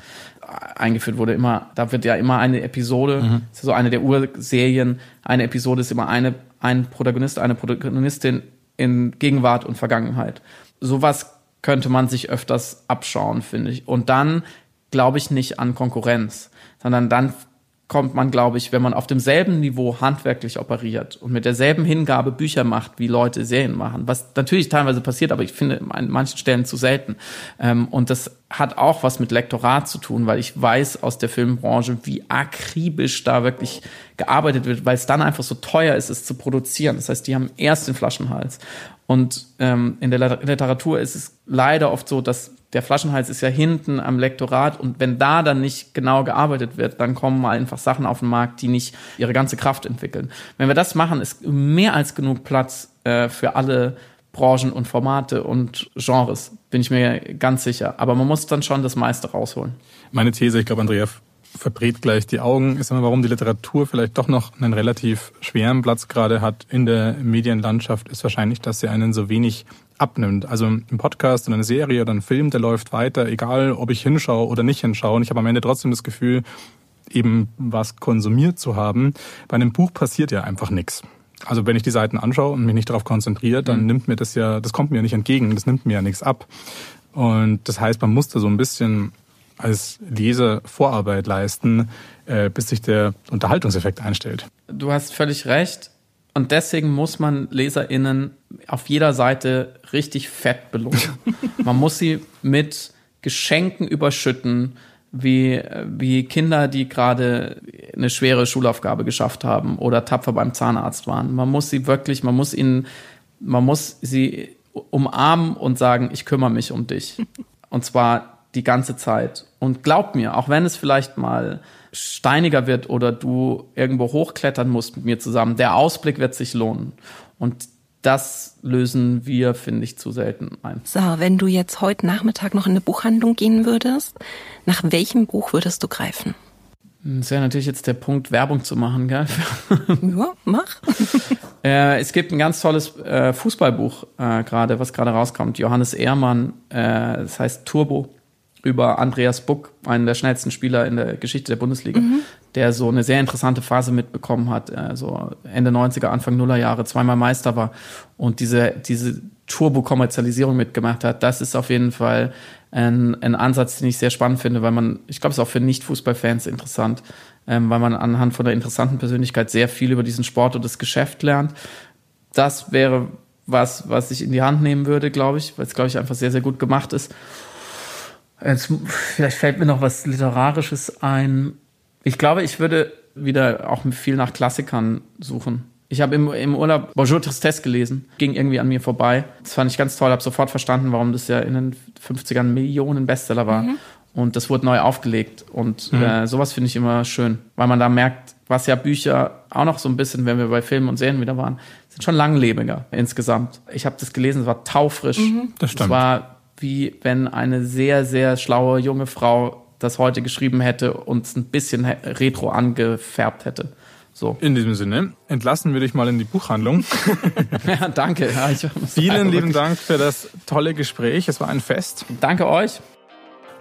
eingeführt wurde. Immer, da wird ja immer eine Episode, mhm. ist ja so eine der Urserien, eine Episode ist immer eine, ein Protagonist, eine Protagonistin in Gegenwart und Vergangenheit. Sowas könnte man sich öfters abschauen, finde ich. Und dann glaube ich nicht an Konkurrenz, sondern dann kommt man, glaube ich, wenn man auf demselben Niveau handwerklich operiert und mit derselben Hingabe Bücher macht, wie Leute Serien machen, was natürlich teilweise passiert, aber ich finde an manchen Stellen zu selten. Ähm, und das hat auch was mit Lektorat zu tun, weil ich weiß aus der Filmbranche, wie akribisch da wirklich gearbeitet wird, weil es dann einfach so teuer ist, es zu produzieren. Das heißt, die haben erst den Flaschenhals. Und ähm, in der Literatur ist es leider oft so, dass der Flaschenhals ist ja hinten am Lektorat und wenn da dann nicht genau gearbeitet wird, dann kommen mal einfach Sachen auf den Markt, die nicht ihre ganze Kraft entwickeln. Wenn wir das machen, ist mehr als genug Platz äh, für alle Branchen und Formate und Genres. Bin ich mir ganz sicher. Aber man muss dann schon das meiste rausholen. Meine These, ich glaube, Andrea verbrät gleich die Augen, ist immer, warum die Literatur vielleicht doch noch einen relativ schweren Platz gerade hat in der Medienlandschaft, ist wahrscheinlich, dass sie einen so wenig abnimmt. Also ein Podcast oder eine Serie oder ein Film, der läuft weiter, egal ob ich hinschaue oder nicht hinschaue. Und ich habe am Ende trotzdem das Gefühl, eben was konsumiert zu haben. Bei einem Buch passiert ja einfach nichts. Also wenn ich die Seiten anschaue und mich nicht darauf konzentriere, dann mhm. nimmt mir das ja, das kommt mir ja nicht entgegen, das nimmt mir ja nichts ab. Und das heißt, man muss da so ein bisschen als Leser Vorarbeit leisten, äh, bis sich der Unterhaltungseffekt einstellt. Du hast völlig recht. Und deswegen muss man LeserInnen auf jeder Seite richtig fett belohnen. *laughs* man muss sie mit Geschenken überschütten, wie, wie Kinder, die gerade eine schwere Schulaufgabe geschafft haben oder tapfer beim Zahnarzt waren. Man muss sie wirklich, man muss ihnen, man muss sie umarmen und sagen, ich kümmere mich um dich. *laughs* Und zwar die ganze Zeit. Und glaub mir, auch wenn es vielleicht mal steiniger wird oder du irgendwo hochklettern musst mit mir zusammen, der Ausblick wird sich lohnen. Und das lösen wir, finde ich, zu selten ein. So, wenn du jetzt heute Nachmittag noch in eine Buchhandlung gehen würdest, nach welchem Buch würdest du greifen? Das wäre natürlich jetzt der Punkt, Werbung zu machen, gell? *laughs* Ja, mach. *laughs* äh, es gibt ein ganz tolles äh, Fußballbuch äh, gerade, was gerade rauskommt. Johannes Ehrmann, äh, das heißt Turbo über Andreas Buck, einen der schnellsten Spieler in der Geschichte der Bundesliga, mhm. der so eine sehr interessante Phase mitbekommen hat, äh, so Ende 90er, Anfang Nuller Jahre, zweimal Meister war und diese, diese Turbo-Kommerzialisierung mitgemacht hat. Das ist auf jeden Fall ein, ein Ansatz, den ich sehr spannend finde, weil man, ich glaube, es ist auch für Nicht-Fußballfans interessant, ähm, weil man anhand von der interessanten Persönlichkeit sehr viel über diesen Sport und das Geschäft lernt. Das wäre was, was ich in die Hand nehmen würde, glaube ich, weil es, glaube ich, einfach sehr, sehr gut gemacht ist. Jetzt, vielleicht fällt mir noch was Literarisches ein. Ich glaube, ich würde wieder auch viel nach Klassikern suchen. Ich habe im, im Urlaub Bonjour Tristesse gelesen, ging irgendwie an mir vorbei. Das fand ich ganz toll, habe sofort verstanden, warum das ja in den 50ern Millionen Bestseller war. Mhm. Und das wurde neu aufgelegt. Und mhm. äh, sowas finde ich immer schön, weil man da merkt, was ja Bücher auch noch so ein bisschen, wenn wir bei Filmen und Serien wieder waren, sind schon langlebiger insgesamt. Ich habe das gelesen, es war taufrisch. Mhm. Das stimmt. Es war wie wenn eine sehr, sehr schlaue junge Frau das heute geschrieben hätte und es ein bisschen retro angefärbt hätte. So. In diesem Sinne entlassen wir dich mal in die Buchhandlung. *laughs* ja, danke. Ja, Vielen lieben Dank für das tolle Gespräch. Es war ein Fest. Danke euch.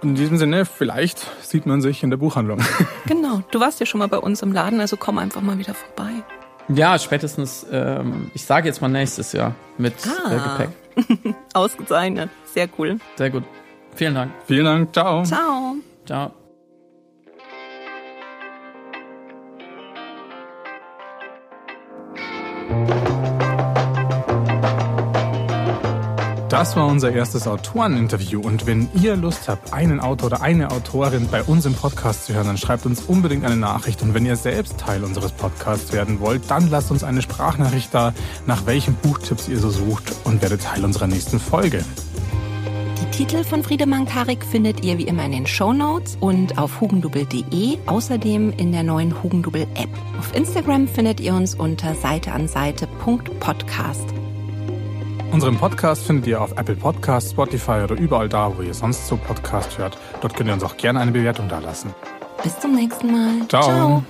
In diesem Sinne, vielleicht sieht man sich in der Buchhandlung. *laughs* Genau. Du warst ja schon mal bei uns im Laden, also komm einfach mal wieder vorbei. Ja, spätestens, ähm, ich sage jetzt mal nächstes Jahr mit ah. äh, Gepäck. *laughs* Ausgezeichnet. Sehr cool. Sehr gut. Vielen Dank. Vielen Dank. Ciao. Ciao. Ciao. Das war unser erstes Autoreninterview und wenn ihr Lust habt, einen Autor oder eine Autorin bei uns im Podcast zu hören, dann schreibt uns unbedingt eine Nachricht und wenn ihr selbst Teil unseres Podcasts werden wollt, dann lasst uns eine Sprachnachricht da, nach welchen Buchtipps ihr so sucht und werdet Teil unserer nächsten Folge. Die Titel von Friedemann Karik findet ihr wie immer in den Show Notes und auf hugendubel.de, außerdem in der neuen Hugendubel App. Auf Instagram findet ihr uns unter seiteanseite.podcast. Unseren Podcast findet ihr auf Apple Podcasts, Spotify oder überall da, wo ihr sonst so Podcast hört. Dort könnt ihr uns auch gerne eine Bewertung dalassen. Bis zum nächsten Mal. Ciao. Ciao.